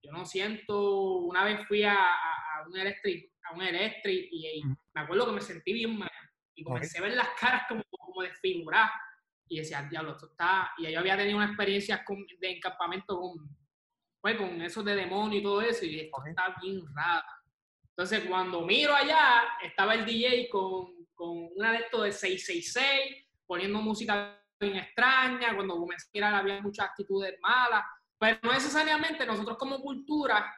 Yo no siento, una vez fui a, a un eléctrico a un electric y, me acuerdo que me sentí bien mal y comencé a ver las caras como, como desfiguradas y decía, diablo, esto está... Y yo había tenido una experiencia de encampamento con, pues, con eso de demonio y todo eso y esto está bien raro. Entonces cuando miro allá, estaba el DJ con, con una de estos de 666, poniendo música bien extraña, cuando comencé a mirar había muchas actitudes malas, pero no necesariamente nosotros como cultura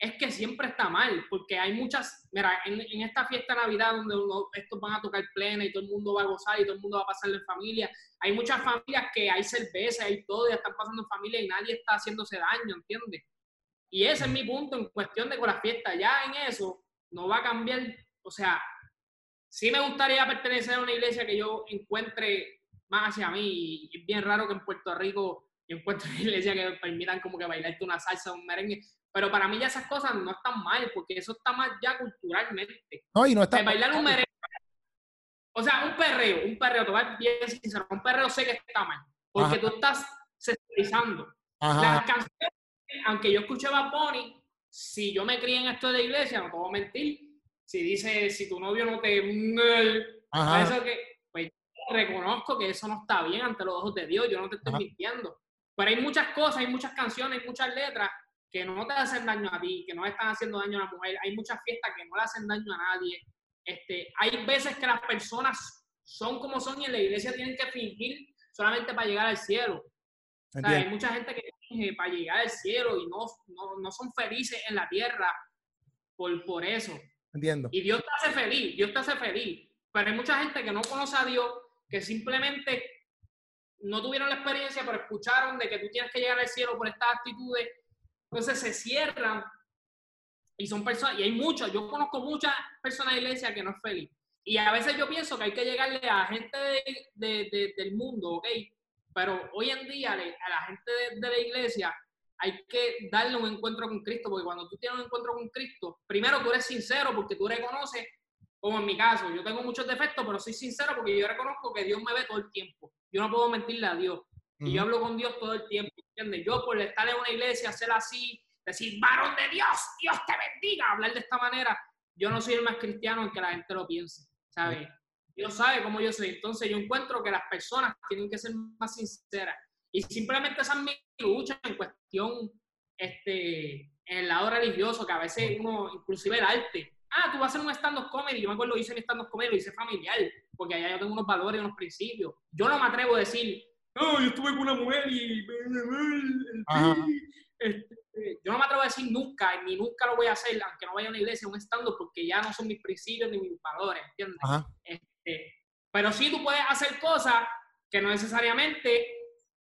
es que siempre está mal, porque hay muchas, mira, en, esta fiesta de Navidad donde estos van a tocar plena y todo el mundo va a gozar y todo el mundo va a pasar en familia, hay muchas familias que hay cerveza, hay todo, ya están pasando en familia y nadie está haciéndose daño, ¿entiendes? Y ese es mi punto en cuestión de con la fiesta, ya en eso no va a cambiar, o sea, sí me gustaría pertenecer a una iglesia que yo encuentre más hacia mí, y es bien raro que en Puerto Rico yo encuentre (laughs) una iglesia que permitan como que bailarte una salsa, un merengue, pero para mí ya esas cosas no están mal, porque eso está más ya culturalmente. No, y no está bailar un merengue. O sea, un perreo, un perreo, te voy a bien sincero, un perreo sé que está mal, porque tú estás sexualizando. Las canciones, aunque yo escuché Bad Bunny, si yo me crié en esto de iglesia, no puedo mentir, si dice, si tu novio no te... Eso que, pues reconozco que eso no está bien ante los ojos de Dios, yo no te estoy mintiendo. Pero hay muchas cosas, hay muchas canciones, hay muchas letras que no te hacen daño a ti, que no están haciendo daño a la mujer. Hay muchas fiestas que no le hacen daño a nadie. Este, hay veces que las personas son como son y en la iglesia tienen que fingir solamente para llegar al cielo. O sea, hay mucha gente que finge para llegar al cielo y no, no, son felices en la tierra por, por eso. Entiendo. Y Dios te hace feliz, Dios te hace feliz. Pero hay mucha gente que no conoce a Dios, que simplemente no tuvieron la experiencia, pero escucharon de que tú tienes que llegar al cielo por estas actitudes entonces se cierran y son personas, y hay muchas, yo conozco muchas personas de iglesia que no es feliz. Y a veces yo pienso que hay que llegarle a gente de, del mundo, ¿ok? Pero hoy en día a la gente de, la iglesia hay que darle un encuentro con Cristo, porque cuando tú tienes un encuentro con Cristo, primero tú eres sincero porque tú reconoces, como en mi caso, yo tengo muchos defectos, pero soy sincero porque yo reconozco que Dios me ve todo el tiempo. Yo no puedo mentirle a Dios. Y yo hablo con Dios todo el tiempo, ¿entiendes? Yo por estar en una iglesia, hacer así, decir, varón de Dios, Dios te bendiga, hablar de esta manera, yo no soy el más cristiano en que la gente lo piense, ¿sabes? Dios sabe cómo yo soy. Entonces yo encuentro que las personas tienen que ser más sinceras. Y simplemente esa es mi lucha en cuestión, este, en el lado religioso, que a veces uno, inclusive el arte, ah, tú vas a hacer un stand-up comedy, yo me acuerdo, hice mi stand-up comedy, lo hice familiar, porque allá yo tengo unos valores y unos principios. Yo no me atrevo a decir, no, yo estuve con una mujer y... Este, yo no me atrevo a decir nunca, ni nunca lo voy a hacer, aunque no vaya a una iglesia, un estando, porque ya no son mis principios ni mis valores, ¿entiendes? Este, pero sí tú puedes hacer cosas que no necesariamente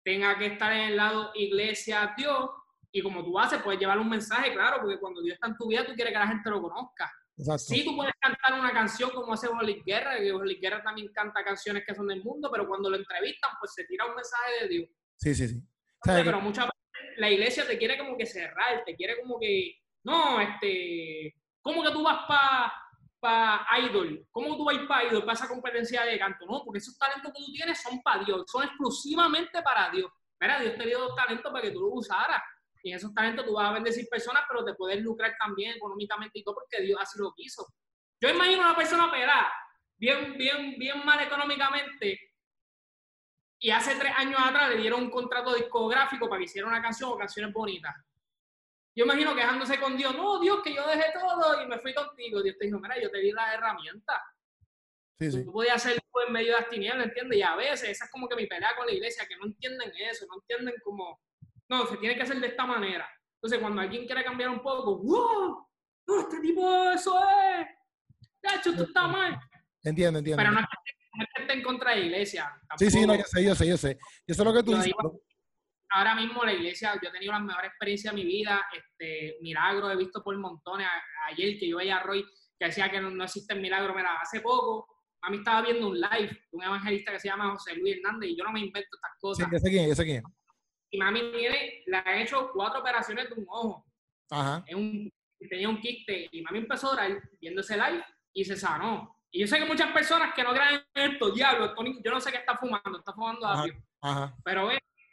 tenga que estar en el lado iglesia, Dios, y como tú haces, puedes llevar un mensaje, claro, porque cuando Dios está en tu vida, tú quieres que la gente lo conozca. Sí, tú puedes cantar una canción como hace Oli Guerra, que Oli Guerra también canta canciones que son del mundo, pero cuando lo entrevistan, pues se tira un mensaje de Dios. Sí, sí, sí. pero muchas veces la iglesia te quiere como que cerrar, te quiere como que, no, este, ¿cómo que tú vas para pa Idol? ¿Cómo tú vas para Idol, para esa competencia de canto? No, porque esos talentos que tú tienes son para Dios, son exclusivamente para Dios. Mira, Dios te dio dos talentos para que tú los usaras. Y en esos talentos tú vas a bendecir personas, pero te puedes lucrar también económicamente y todo porque Dios así lo quiso. Yo imagino una persona pelada, bien, bien, bien mal económicamente, y hace tres años atrás le dieron un contrato discográfico para que hiciera una canción o canciones bonitas. Yo imagino quejándose con Dios, no, Dios, que yo dejé todo y me fui contigo. Dios te dijo, mira, yo te di las herramientas. Sí, sí. Tú podías hacerlo en medio de las tinieblas, ¿entiendes? Y a veces esa es como que mi pelea con la iglesia, que no entienden eso, no entienden como no, se tiene que hacer de esta manera. Entonces, cuando alguien quiere cambiar un poco, ¡wow! No, este tipo, eso es. De hecho, esto está mal. Entiendo, entiendo. Pero no es que esté en contra de la iglesia. Sí, sí, no, yo sé, yo sé, yo sé. Eso es lo que tú dices. ahora mismo la iglesia, yo he tenido las mejores experiencias de mi vida, este, milagros he visto por montones. Ayer que yo veía a Roy que decía que no, no existen milagros, mira, hace poco a mí estaba viendo un live de un evangelista que se llama José Luis Hernández y yo no me invento estas cosas. Sí, yo sé quién, yo sé quién. Y mami tiene, le ha hecho cuatro operaciones de un ojo. Ajá. un, tenía un quiste y mami empezó a orar viendo ese live y se sanó. Y yo sé que muchas personas que no creen en esto, diablo, yo no sé qué está fumando, está fumando a Dios. Ajá. Pero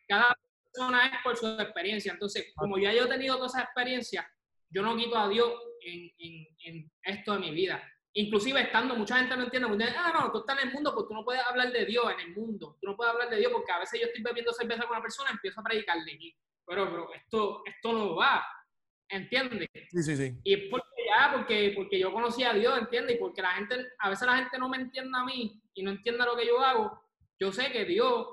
cada persona es por su experiencia. Entonces, como ya yo he tenido todas esas experiencias, yo no quito a Dios en, en, en esto de mi vida inclusive estando, mucha gente no entiende, ah, no, tú estás en el mundo, pues tú no puedes hablar de Dios en el mundo, tú no puedes hablar de Dios porque a veces yo estoy bebiendo cerveza con una persona y empiezo a predicarle, pero, pero esto, esto no va, ¿entiendes? Sí, sí, sí. Y es porque ya, porque, porque yo conocí a Dios, ¿entiendes? Y porque la gente, a veces la gente no me entiende a mí y no entiende lo que yo hago, yo sé que Dios,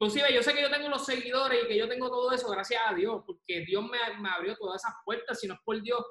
inclusive yo sé que yo tengo los seguidores y que yo tengo todo eso gracias a Dios, porque Dios me, me abrió todas esas puertas, si no es por Dios,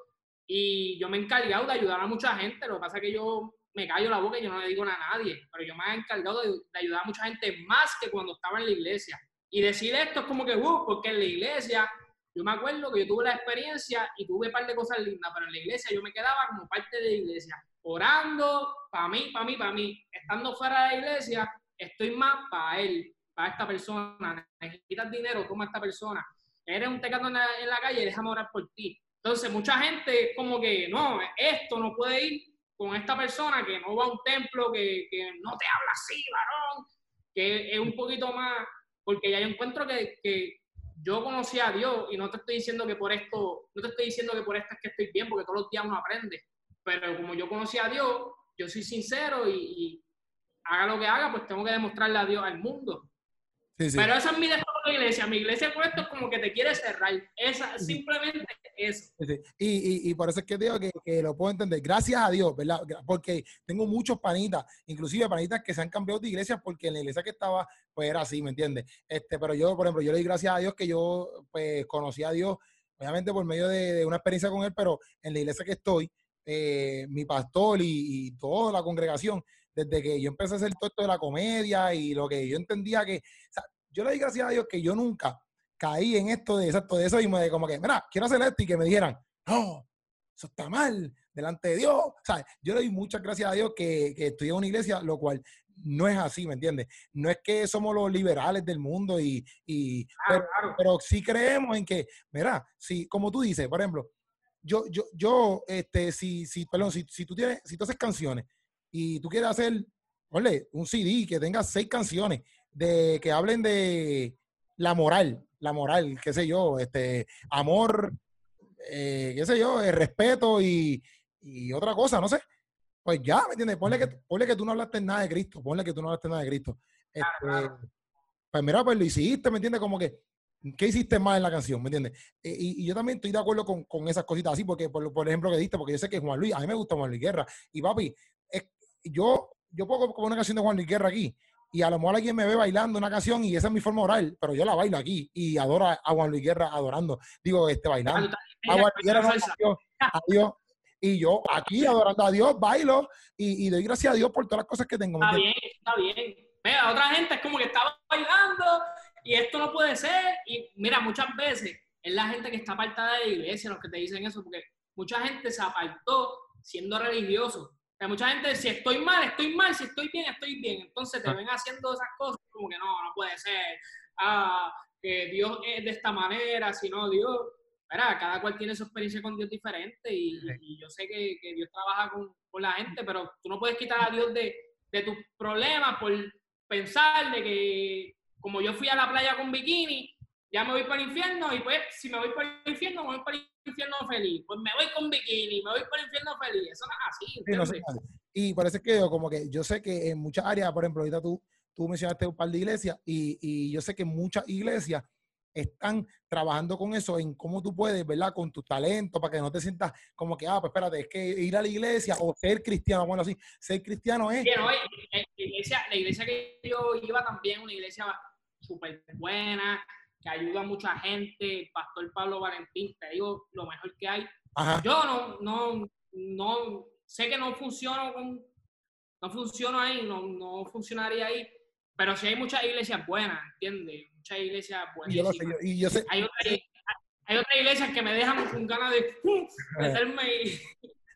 y yo me he encargado de ayudar a mucha gente. Lo que pasa es que yo me callo la boca y yo no le digo nada a nadie. Pero yo me he encargado de, ayudar a mucha gente más que cuando estaba en la iglesia. Y decir esto es como que, uh, porque en la iglesia, yo me acuerdo que yo tuve la experiencia y tuve un par de cosas lindas, pero en la iglesia yo me quedaba como parte de la iglesia, orando para mí, para mí, para mí. Estando fuera de la iglesia, estoy más para él, para esta persona. Necesitas dinero, toma esta persona. Eres un tecado en la, en la calle, déjame orar por ti entonces, mucha gente como que, no, esto no puede ir con esta persona que no va a un templo, que, que no te habla así, varón, que es un poquito más, porque ya yo encuentro que, que, yo conocí a Dios y no te estoy diciendo que por esto, no te estoy diciendo que por esto es que estoy bien, porque todos los días uno aprende, pero como yo conocí a Dios, yo soy sincero y, y haga lo que haga, pues tengo que demostrarle a Dios al mundo. Pero esa es mi iglesia. Mi iglesia con esto es como que te quiere cerrar. Esa, simplemente eso. Y, y, por eso es que digo que, que, lo puedo entender. Gracias a Dios, ¿verdad? Porque tengo muchos panitas, inclusive panitas que se han cambiado de iglesia porque en la iglesia que estaba, pues era así, ¿me entiendes? Este, pero yo, por ejemplo, yo le doy gracias a Dios que yo, pues, conocí a Dios, obviamente por medio de, una experiencia con él, pero en la iglesia que estoy, eh, mi pastor y, y toda la congregación, desde que yo empecé a hacer todo esto de la comedia y lo que yo entendía que, o sea, yo le doy gracias a Dios que yo nunca caí en esto de, exacto, de eso mismo, de como que, mira, quiero hacer esto y que me dijeran, no, eso está mal, delante de Dios. O sea, yo le doy muchas gracias a Dios que, que estudié en una iglesia, lo cual no es así, ¿me entiendes? No es que somos los liberales del mundo y, y pero, sí creemos en que, mira, si, como tú dices, por ejemplo, yo, yo, yo, este, si, si, perdón, si, si tú tienes, si tú haces canciones y tú quieres hacer, ponle, un CD que tenga seis canciones de que hablen de la moral, la moral, qué sé yo, este, amor, eh, qué sé yo, el respeto y, y, otra cosa, no sé. Pues ya, ¿me entiendes? Ponle que, ponle que tú no hablaste nada de Cristo, ponle que tú no hablaste nada de Cristo. Este, pues mira, pues lo hiciste, ¿me entiendes? Como que, ¿qué hiciste más en la canción? ¿Me entiendes? Eh, y, y, yo también estoy de acuerdo con, con esas cositas así, porque por, por, ejemplo que diste, porque yo sé que Juan Luis, a mí me gusta Juan Luis Guerra, y papi, es, yo, yo puedo como una canción de Juan Luis Guerra aquí, y a lo mejor alguien me ve bailando una canción y esa es mi forma oral, pero yo la bailo aquí y adoro a Juan Luis Guerra adorando, digo, este bailando. A Juan Luis Guerra a Dios, y yo aquí adorando a Dios, bailo y, doy gracias a Dios por todas las cosas que tengo. Está bien, está bien. Mira, otra gente es como que está bailando y esto no puede ser. Y mira, muchas veces es la gente que está apartada de la iglesia los que te dicen eso, porque mucha gente se apartó siendo religioso hay mucha gente, si estoy mal, estoy mal, si estoy bien, estoy bien. Entonces te ah. ven haciendo esas cosas como que no, no puede ser. Ah, que Dios es de esta manera, si no Dios. Mira, cada cual tiene su experiencia con Dios diferente y, yo sé que, que, Dios trabaja con, con, la gente, pero tú no puedes quitar a Dios de, de tus problemas por pensar de que como yo fui a la playa con bikini, ya me voy para el infierno y pues si me voy para el infierno, me voy para el infierno feliz. Pues me voy con bikini, me voy para el infierno feliz. Eso no es así. y parece que como que yo sé que en muchas áreas, por ejemplo, ahorita tú, tú mencionaste un par de iglesias y, y yo sé que muchas iglesias están trabajando con eso, en cómo tú puedes, ¿verdad? Con tu talento, para que no te sientas como que, ah, pues espérate, es que ir a la iglesia o ser cristiano, bueno, sí, ser cristiano es... la, iglesia, la iglesia que yo iba también, una iglesia súper buena, que ayuda a mucha gente, Pastor Pablo Valentín, te digo lo mejor que hay. Yo no, no, no, sé que no funciona con, no funciona ahí, no, no funcionaría ahí. Pero sí hay muchas iglesias buenas, ¿entiendes? Muchas iglesias buenas. Y yo sé, Hay, otras iglesias que me dejan con ganas de meterme y...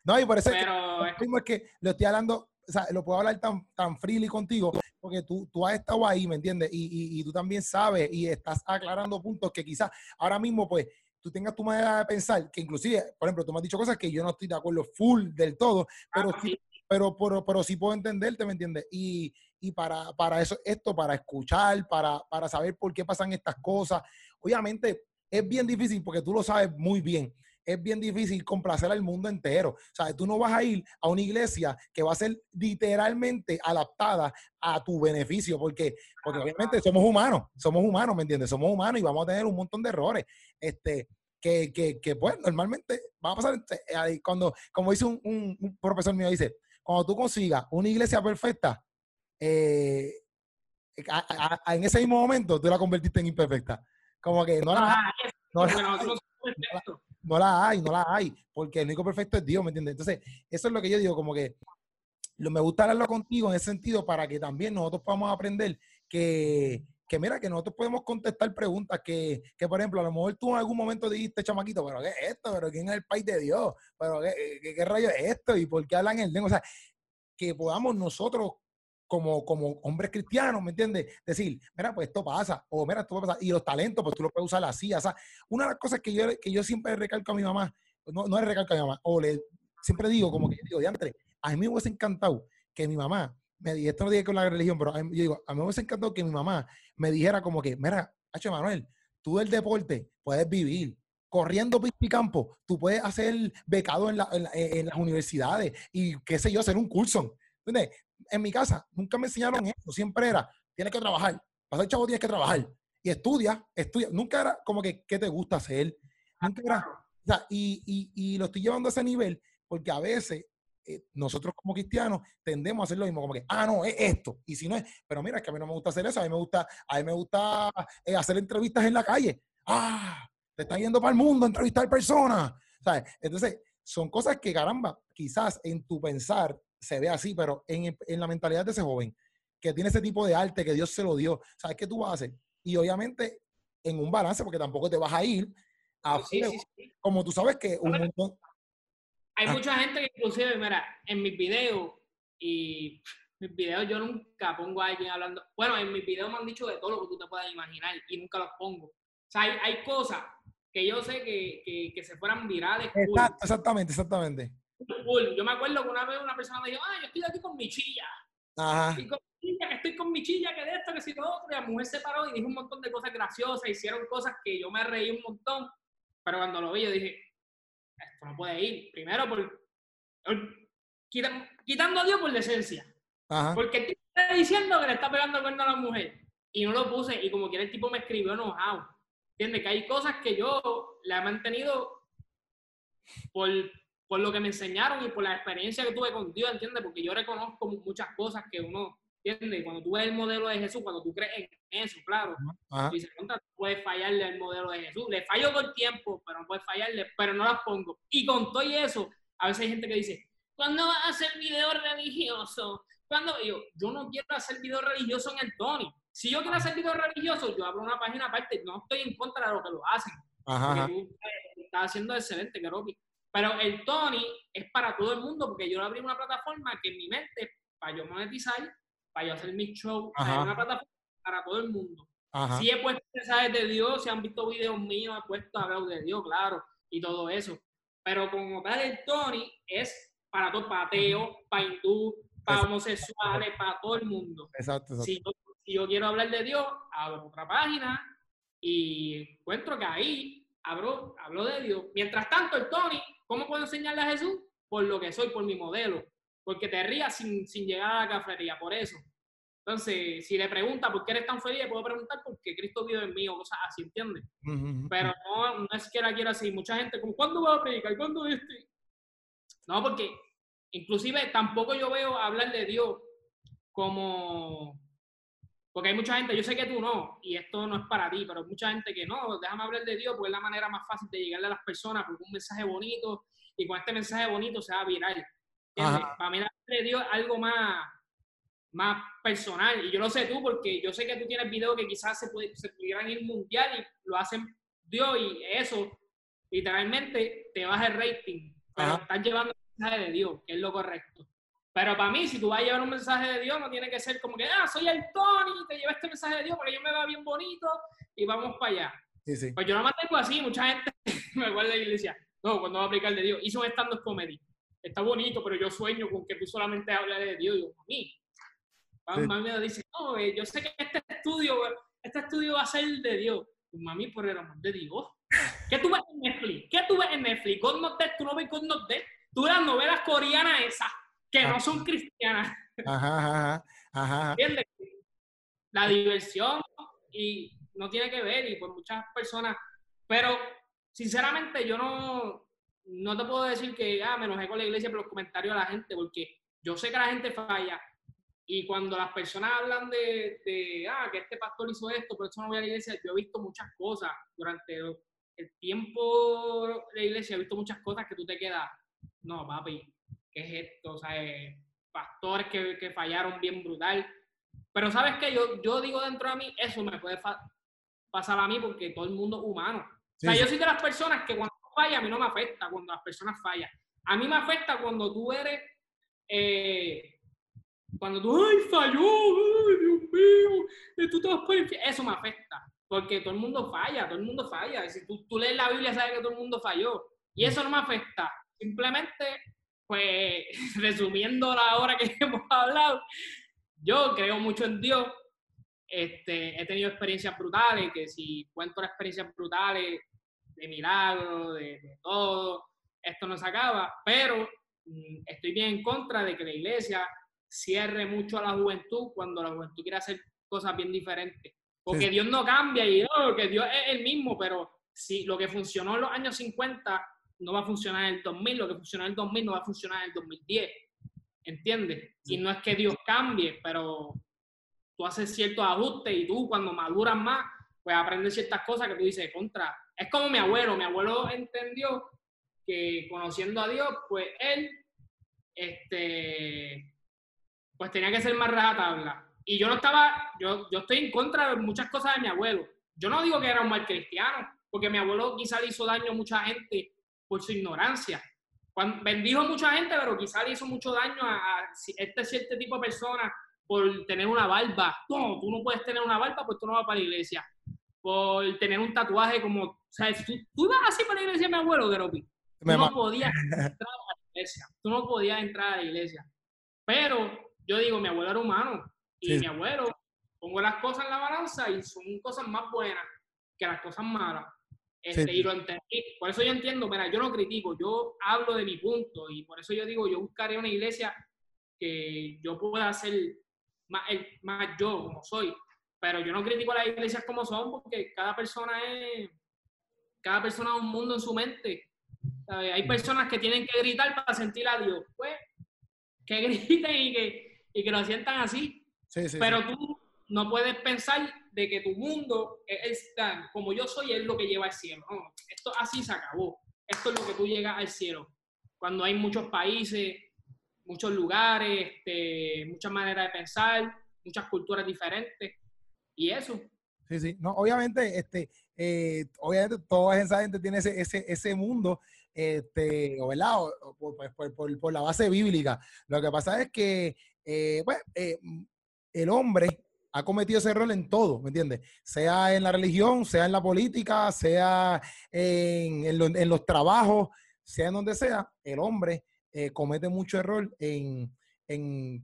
No, y por eso Pero, es, que, es que lo estoy hablando, o sea, lo puedo hablar tan, tan freely contigo, porque tú, tú has estado ahí, ¿me entiendes? Y, y, y tú también sabes y estás aclarando puntos que quizás ahora mismo, pues, tú tengas tu manera de pensar, que inclusive, por ejemplo, tú me has dicho cosas que yo no estoy de acuerdo full del todo, pero ah, sí, pero, pero, pero, sí puedo entenderte, ¿me entiendes? Y, y para, para, eso, esto, para escuchar, para, para saber por qué pasan estas cosas. Obviamente es bien difícil porque tú lo sabes muy bien. Es bien difícil complacer al mundo entero. O sea, tú no vas a ir a una iglesia que va a ser literalmente adaptada a tu beneficio, porque, porque obviamente somos humanos, somos humanos, ¿me entiendes? Somos humanos y vamos a tener un montón de errores. Este, que, que, que pues normalmente va a pasar eh, cuando, como dice un, un profesor mío, dice, cuando tú consigas una iglesia perfecta, eh, en ese mismo momento tú la convertiste en imperfecta. Como que no la, hay, no, la, hay, no la hay, porque el único perfecto es Dios, ¿me entiendes? Entonces, eso es lo que yo digo, como que lo, me gusta hablarlo contigo en ese sentido para que también nosotros podamos aprender que, que mira, que nosotros podemos contestar preguntas que, que, por ejemplo, a lo mejor tú en algún momento dijiste, chamaquito, pero ¿qué es esto? ¿Pero quién es el país de Dios? ¿Pero qué, qué, qué rayo es esto? ¿Y por qué hablan el lengua? O sea, que podamos nosotros como, como hombres cristianos, ¿me entiendes? Decir, mira, pues esto pasa, o mira, esto pasa, y los talentos, pues tú lo puedes usar así, o sea, una de las cosas que yo, que yo siempre recalco a mi mamá, no, no le recalco a mi mamá, o le, siempre digo, como que digo, diantre, a mí me hubiese encantado que mi mamá, me dijera, esto no tiene con la religión, pero yo digo, a mí me hubiese encantado que mi mamá me dijera como que, mira, H. Manuel, tú del deporte puedes vivir, corriendo campo, tú puedes hacer becado en, la, en, las universidades y qué sé yo, hacer un curso. ¿Entiendes? En mi casa nunca me enseñaron eso. Siempre era, tienes que trabajar. Para ser chavo tienes que trabajar. Y estudia, estudia. Nunca era como que, ¿qué te gusta hacer? Nunca era, y, y, y, lo estoy llevando a ese nivel porque a veces eh, nosotros como cristianos tendemos a hacer lo mismo, como que, ah, no, es esto. Y si no es, pero mira, es que a mí no me gusta hacer eso, a mí me gusta, a mí me gusta eh, hacer entrevistas en la calle. Ah, te está yendo para el mundo a entrevistar personas. ¿Sabes? Entonces, son cosas que, caramba, quizás en tu pensar se ve así, pero en, en, la mentalidad de ese joven que tiene ese tipo de arte que Dios se lo dio, ¿sabes qué tú vas a hacer? Y obviamente en un balance, porque tampoco te vas a ir a sí, sí, sí, como tú sabes que un montón... Hay ah. mucha gente que inclusive, mira, en mis videos y (laughs) mis videos yo nunca pongo a alguien hablando, bueno, en mis videos me han dicho de todo lo que tú te puedas imaginar y nunca los pongo. O sea, hay, hay cosas que yo sé que, que, que se fueran virales. Exactamente, exactamente. Yo me acuerdo que una vez una persona me dijo, ah, yo estoy aquí con mi chilla. Ajá. Estoy con mi chilla, que estoy con mi chilla, que de esto, que si lo otro. Y la mujer se paró y dijo un montón de cosas graciosas, hicieron cosas que yo me reí un montón. Pero cuando lo vi, yo dije, esto no puede ir. Primero, por, quitando a Dios por decencia. Ajá. Porque el tipo está diciendo que le está pegando el cuerno a la mujer. Y no lo puse, y como quiera el tipo me escribió enojado. ¿Entiendes? Que hay cosas que yo le he mantenido por por lo que me enseñaron y por la experiencia que tuve con Dios, ¿entiendes? Porque yo reconozco muchas cosas que uno, ¿entiendes? Cuando tú ves el modelo de Jesús, cuando tú crees en eso, claro, Ajá. tú dices, puedes fallarle al modelo de Jesús. Le fallo con tiempo, pero no puedes fallarle, pero no las pongo. Y con todo eso, a veces hay gente que dice, ¿cuándo vas a hacer video religioso? ¿Cuándo? yo, yo no quiero hacer video religioso en el Tony. Si yo quiero hacer video religioso, yo abro una página aparte. No estoy en contra de lo que lo hacen. Ajá. Porque tú eh, estás haciendo excelente, Keropi. Pero el Tony es para todo el mundo porque yo abrí una plataforma que en mi mente, para yo monetizar, para yo hacer mi show, es una plataforma para todo el mundo. Ajá. Sí he puesto mensajes de Dios, si han visto videos míos, he puesto a hablar de Dios, claro, y todo eso. Pero como tal, el Tony es para todo, para ateo, para hindú, para homosexuales, para todo el mundo. Exacto. exacto. Si, yo, si yo quiero hablar de Dios, abro otra página y encuentro que ahí hablo, hablo de Dios. Mientras tanto, el Tony ¿Cómo puedo enseñarle a Jesús? Por lo que soy, por mi modelo. Porque te rías sin, sin llegar a la cafetería, por eso. Entonces, si le pregunta por qué eres tan feliz, le puedo preguntar por qué Cristo vive en mí o cosas así, ¿entiendes? Uh -huh. Pero no, no, es que la quiera así. Mucha gente, como, ¿cuándo va a predicar? ¿Cuándo este? No, porque inclusive tampoco yo veo hablar de Dios como... Porque hay mucha gente, yo sé que tú no, y esto no es para ti, pero hay mucha gente que no, déjame hablar de Dios porque es la manera más fácil de llegarle a las personas, porque un mensaje bonito, y con este mensaje bonito se va a viral. Para mí la mente de Dios es algo más, más personal. Y yo lo sé tú, porque yo sé que tú tienes videos que quizás se, se pudieran ir mundial y lo hacen Dios y eso literalmente te baja el rating, pero estás llevando el mensaje de Dios, que es lo correcto. Pero para mí, si tú vas a llevar un mensaje de Dios, no tiene que ser como que, ah, soy el Tony, te llevo este mensaje de Dios porque yo me veo bien bonito y vamos para allá. Pues yo no mantengo así, mucha gente (laughs) me acuerda de la iglesia, no, cuando va a aplicar de Dios, hizo un stand-up comedy. Está bonito, pero yo sueño con que tú solamente hables de Dios. Y yo, a mí. Mami me dice, no, eh, yo sé que este estudio, este estudio va a ser de Dios. Pues, mami, por el amor de Dios. ¿Qué tú ves en Netflix? ¿Qué tú ves en Netflix? God Not Dead, tú no ves God Not Dead. Tú ves las novelas coreanas esas, que no son cristianas. Ajá, ajá, ajá. ¿Entiendes? La diversión y no tiene que ver y por muchas personas, pero sinceramente yo no, no te puedo decir que ah, me enojé con la iglesia por los comentarios de la gente, porque yo sé que la gente falla, y cuando las personas hablan de, de, ah, que este pastor hizo esto, por eso no voy a la iglesia, yo he visto muchas cosas durante el tiempo de la iglesia, he visto muchas cosas que tú te quedas, no, papi, ¿qué es esto? O sea, eh, pastores que, que, fallaron bien brutal. Pero sabes qué, yo, yo digo dentro de mí, eso me puede pasar a mí porque todo el mundo es humano. o sea, yo soy de las personas que cuando falla a mí no me afecta cuando las personas fallan. A mí me afecta cuando tú eres... Eh, cuando tú, ay, falló, ay, Dios mío, tú te vas Eso me afecta, porque todo el mundo falla, todo el mundo falla. Si tú, tú lees la Biblia, sabes que todo el mundo falló. Y eso no me afecta. Simplemente, pues, (laughs) resumiendo la hora que (laughs) hemos hablado, yo creo mucho en Dios. Este, he tenido experiencias brutales, que si cuento las experiencias brutales de milagros, de, de todo, esto no se acaba, pero mm, estoy bien en contra de que la iglesia cierre mucho a la juventud cuando la juventud quiere hacer cosas bien diferentes. Porque Dios no cambia y oh, que Dios es el mismo, pero si lo que funcionó en los años 50 no va a funcionar en el 2000, lo que funcionó en el 2000 no va a funcionar en el 2010. ¿Entiendes? Y no es que Dios cambie, pero tú haces ciertos ajustes y tú cuando maduras más, pues aprendes ciertas cosas que tú dices, contra. Es como mi abuelo, mi abuelo entendió que conociendo a Dios, pues él, este, pues tenía que ser más tabla. Y yo no estaba, yo, yo estoy en contra de muchas cosas de mi abuelo. Yo no digo que era un mal cristiano, porque mi abuelo quizá le hizo daño a mucha gente por su ignorancia. Cuando, bendijo a mucha gente, pero quizá le hizo mucho daño a, este cierto tipo de personas por tener una barba. No, tú no puedes tener una barba, pues tú no vas para la iglesia. Por tener un tatuaje como, o sea, tú, tú ibas así para la iglesia, mi abuelo, Geropi. Tú no podías (laughs) entrar a la iglesia. Tú no podías entrar a la iglesia. Pero yo digo, mi abuelo era humano y mi abuelo, pongo las cosas en la balanza y son cosas más buenas que las cosas malas. Este, Y lo entendí. Por eso yo entiendo, mira, yo no critico, yo hablo de mi punto y por eso yo digo, yo buscaré una iglesia que yo pueda ser más, más yo como soy. Pero yo no critico a las iglesias como son porque cada persona es, cada persona es un mundo en su mente. Hay personas que tienen que gritar para sentir a Dios. Pues que (laughs) griten y que, y que lo sientan así. Pero tú no puedes pensar de que tu mundo es, como yo soy, es lo que lleva al cielo. esto así se acabó. Esto es lo que tú llegas al cielo. Cuando hay muchos países, muchos lugares, este, muchas maneras de pensar, muchas culturas diferentes. Y eso. Sí, sí. No, obviamente, este, eh, obviamente toda esa gente tiene ese, ese, ese mundo, este, o, ¿verdad? por, por, por, la base bíblica. Lo que pasa es que eh, pues, eh, el hombre ha cometido ese error en todo, ¿me entiendes? Sea en la religión, sea en la política, sea en, los trabajos, sea en donde sea, el hombre eh, comete mucho error en,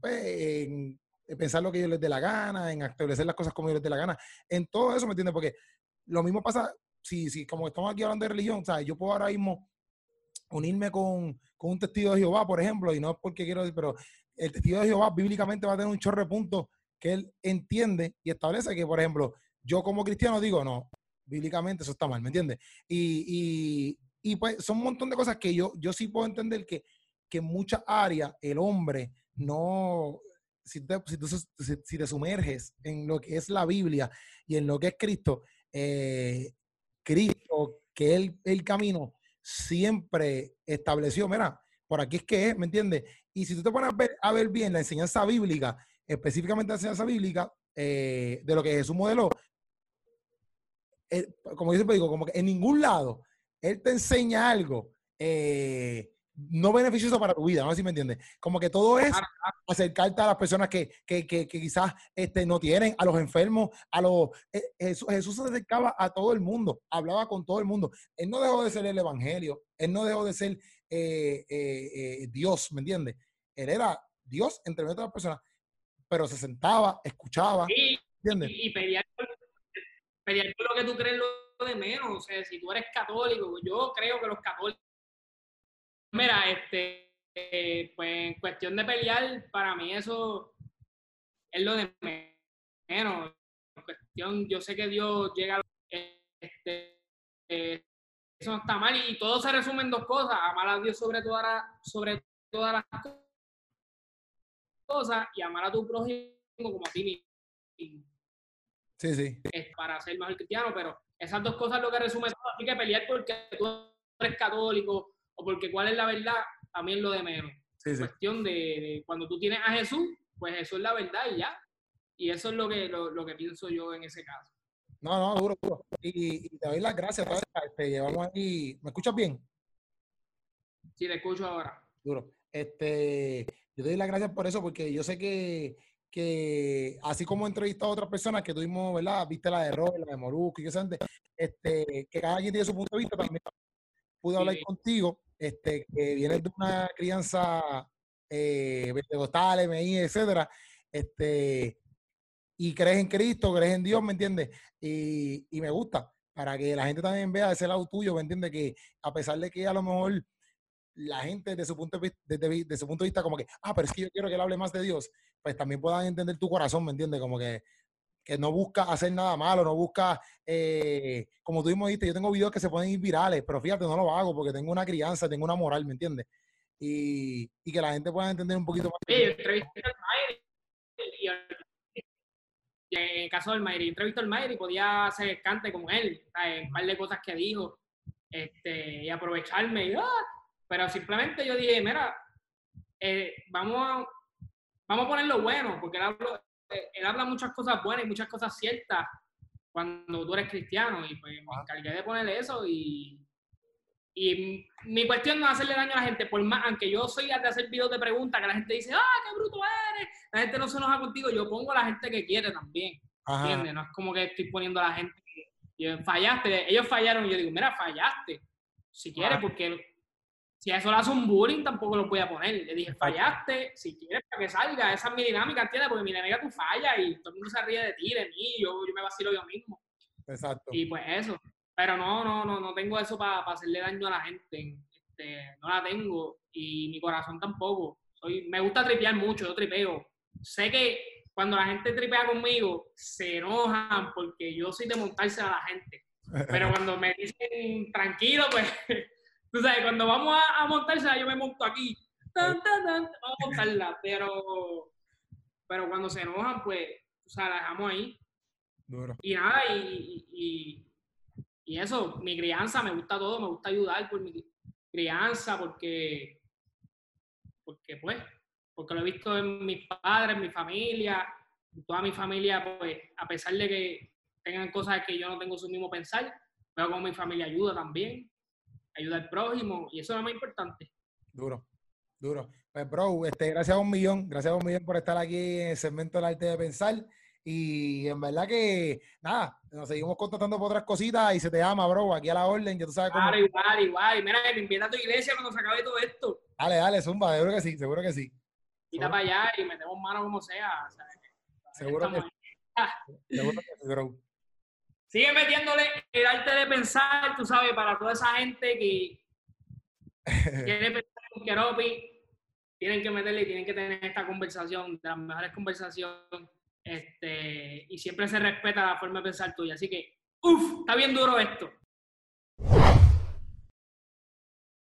pues, en, pensar lo que ellos les dé la gana, en establecer las cosas como ellos les dé la gana, en todo eso, ¿me entiendes? Porque lo mismo pasa, si, si como estamos aquí hablando de religión, ¿sabes? Yo puedo ahora mismo unirme con, con un testigo de Jehová, por ejemplo, y no es porque quiero decir, pero el testigo de Jehová bíblicamente va a tener un chorre de puntos que él entiende y establece que, por ejemplo, yo como cristiano digo, no, bíblicamente eso está mal, ¿me entiendes? Y, y, pues son un montón de cosas que yo, yo sí puedo entender que, que en muchas áreas el hombre no, si, te, si, tú, si, te sumerges en lo que es la Biblia y en lo que es Cristo, eh, Cristo, que él el camino siempre estableció, mira, por aquí es que es, ¿me entiendes? Y si tú te pones a ver, a ver bien la enseñanza bíblica, específicamente la enseñanza bíblica, eh, de lo que Jesús modeló, eh, como yo siempre digo, como que en ningún lado Él te enseña algo eh, no beneficioso para tu vida, no sé si me entiendes. Como que todo es acercarte a las personas que, que, que, quizás este, no tienen, a los enfermos, a los... Eh, Jesús, Jesús, se acercaba a todo el mundo, hablaba con todo el mundo. Él no dejó de ser el evangelio, él no dejó de ser eh, Dios, ¿me entiendes? Él era Dios entre medio de las personas, pero se sentaba, escuchaba, ¿entiendes? Y, pedía, pedía lo que tú crees lo de menos. O sea, si tú eres católico, yo creo que los católicos Mira, este, eh, pues en cuestión de pelear, para mí eso es lo de menos. En cuestión, yo sé que Dios llega a este, eh, eso no está mal y todo se resume en dos cosas, amar a Dios sobre todas sobre todas las cosas y amar a tu prójimo como a ti mismo. Sí, sí. Es para ser mejor cristiano, pero esas dos cosas lo que resume todo. Así que pelear porque tú eres católico porque cuál es la verdad, a mí es lo de menos. Sí, Cuestión de, cuando tú tienes a Jesús, pues eso es la verdad y ya. Y eso es lo que, lo, que pienso yo en ese caso. No, no, duro, duro. Y, te doy las gracias. Este, llevamos ahí. ¿Me escuchas bien? Sí, te escucho ahora. Duro. Este, yo te doy las gracias por eso, porque yo sé que, que así como he entrevistado a otras personas que tuvimos, ¿verdad? Viste la de Robert, la de Moruco y que este, que cada quien tiene su punto de vista, también pude hablar contigo este, que vienes de una crianza eh, pentecostal, MI, etcétera, este, y crees en Cristo, crees en Dios, ¿me entiendes? Y, y, me gusta, para que la gente también vea ese lado tuyo, ¿me entiendes? Que a pesar de que a lo mejor la gente de su punto de, de, de, su punto de vista como que, ah, pero es que yo quiero que él hable más de Dios, pues también puedan entender tu corazón, ¿me entiendes? Como que que no busca hacer nada malo, no busca, eh, como tú mismo dijiste, yo tengo videos que se pueden ir virales, pero fíjate, no lo hago porque tengo una crianza, tengo una moral, ¿me entiendes? Y, y que la gente pueda entender un poquito más. Sí, al y en caso del Mayri, entrevistó al Mayri podía hacer cante como él, ¿sabes? par de cosas que dijo, este, y aprovecharme, y, ¡ah! Pero simplemente yo dije, mira, eh, vamos, a, vamos a poner lo bueno, porque él habló, él habla muchas cosas buenas y muchas cosas ciertas cuando tú eres cristiano y pues me encargué de ponerle eso y, y mi cuestión no es hacerle daño a la gente, por más, aunque yo soy de hacer videos de preguntas que la gente dice, ah, qué bruto eres, la gente no se enoja contigo, yo pongo a la gente que quiere también, ¿entiendes? No es como que estoy poniendo a la gente que fallaste, ellos fallaron y yo digo, mira, fallaste, si quieres, porque si a eso le hace un bullying, tampoco lo voy a poner. Le dije, fallaste, si quieres para que salga. Esa es mi dinámica, ¿entiendes? Porque mi dinámica tú fallas y todo el mundo se ríe de ti, de mí, yo, yo me vacilo yo mismo. Exacto. Y pues eso. Pero no, no, no, no tengo eso para hacerle daño a la gente. Este, no la tengo. Y mi corazón tampoco. Soy, me gusta tripear mucho, yo tripeo. Sé que cuando la gente tripea conmigo, se enojan porque yo soy de montarse a la gente. Pero (laughs) cuando me dicen tranquilo, pues (laughs) Tú sabes, cuando vamos a, a montarse, yo me monto aquí. vamos a montarla, pero, pero cuando se enojan, pues, o sea, la dejamos ahí. Y nada, y, y, y, eso, mi crianza, me gusta todo, me gusta ayudar por mi crianza, porque, porque pues, porque lo he visto en mis padres, en mi familia, en toda mi familia, pues, a pesar de que tengan cosas que yo no tengo su mismo pensar, pero como mi familia ayuda también ayuda al prójimo, y eso es lo más importante. Duro, duro. Pues, bro, este, gracias a un millón, gracias a un millón por estar aquí en el segmento del arte de pensar. Y en verdad que, nada, nos seguimos contactando por otras cositas y se te ama, bro, aquí a la orden, que tú sabes cómo. Claro, igual, igual. Mira, me invita a tu iglesia cuando se acabe todo esto. Dale, dale, zumba, seguro que sí, seguro que sí. Quita para allá y metemos mano como sea. seguro, que, seguro que sí, bro. Sigue metiéndole el arte de pensar, tú sabes, para toda esa gente que (laughs) quiere pensar con Keropi, tienen que meterle y tienen que tener esta conversación, de las mejores conversaciones, este, y siempre se respeta la forma de pensar tuya. Así que, uff, está bien duro esto.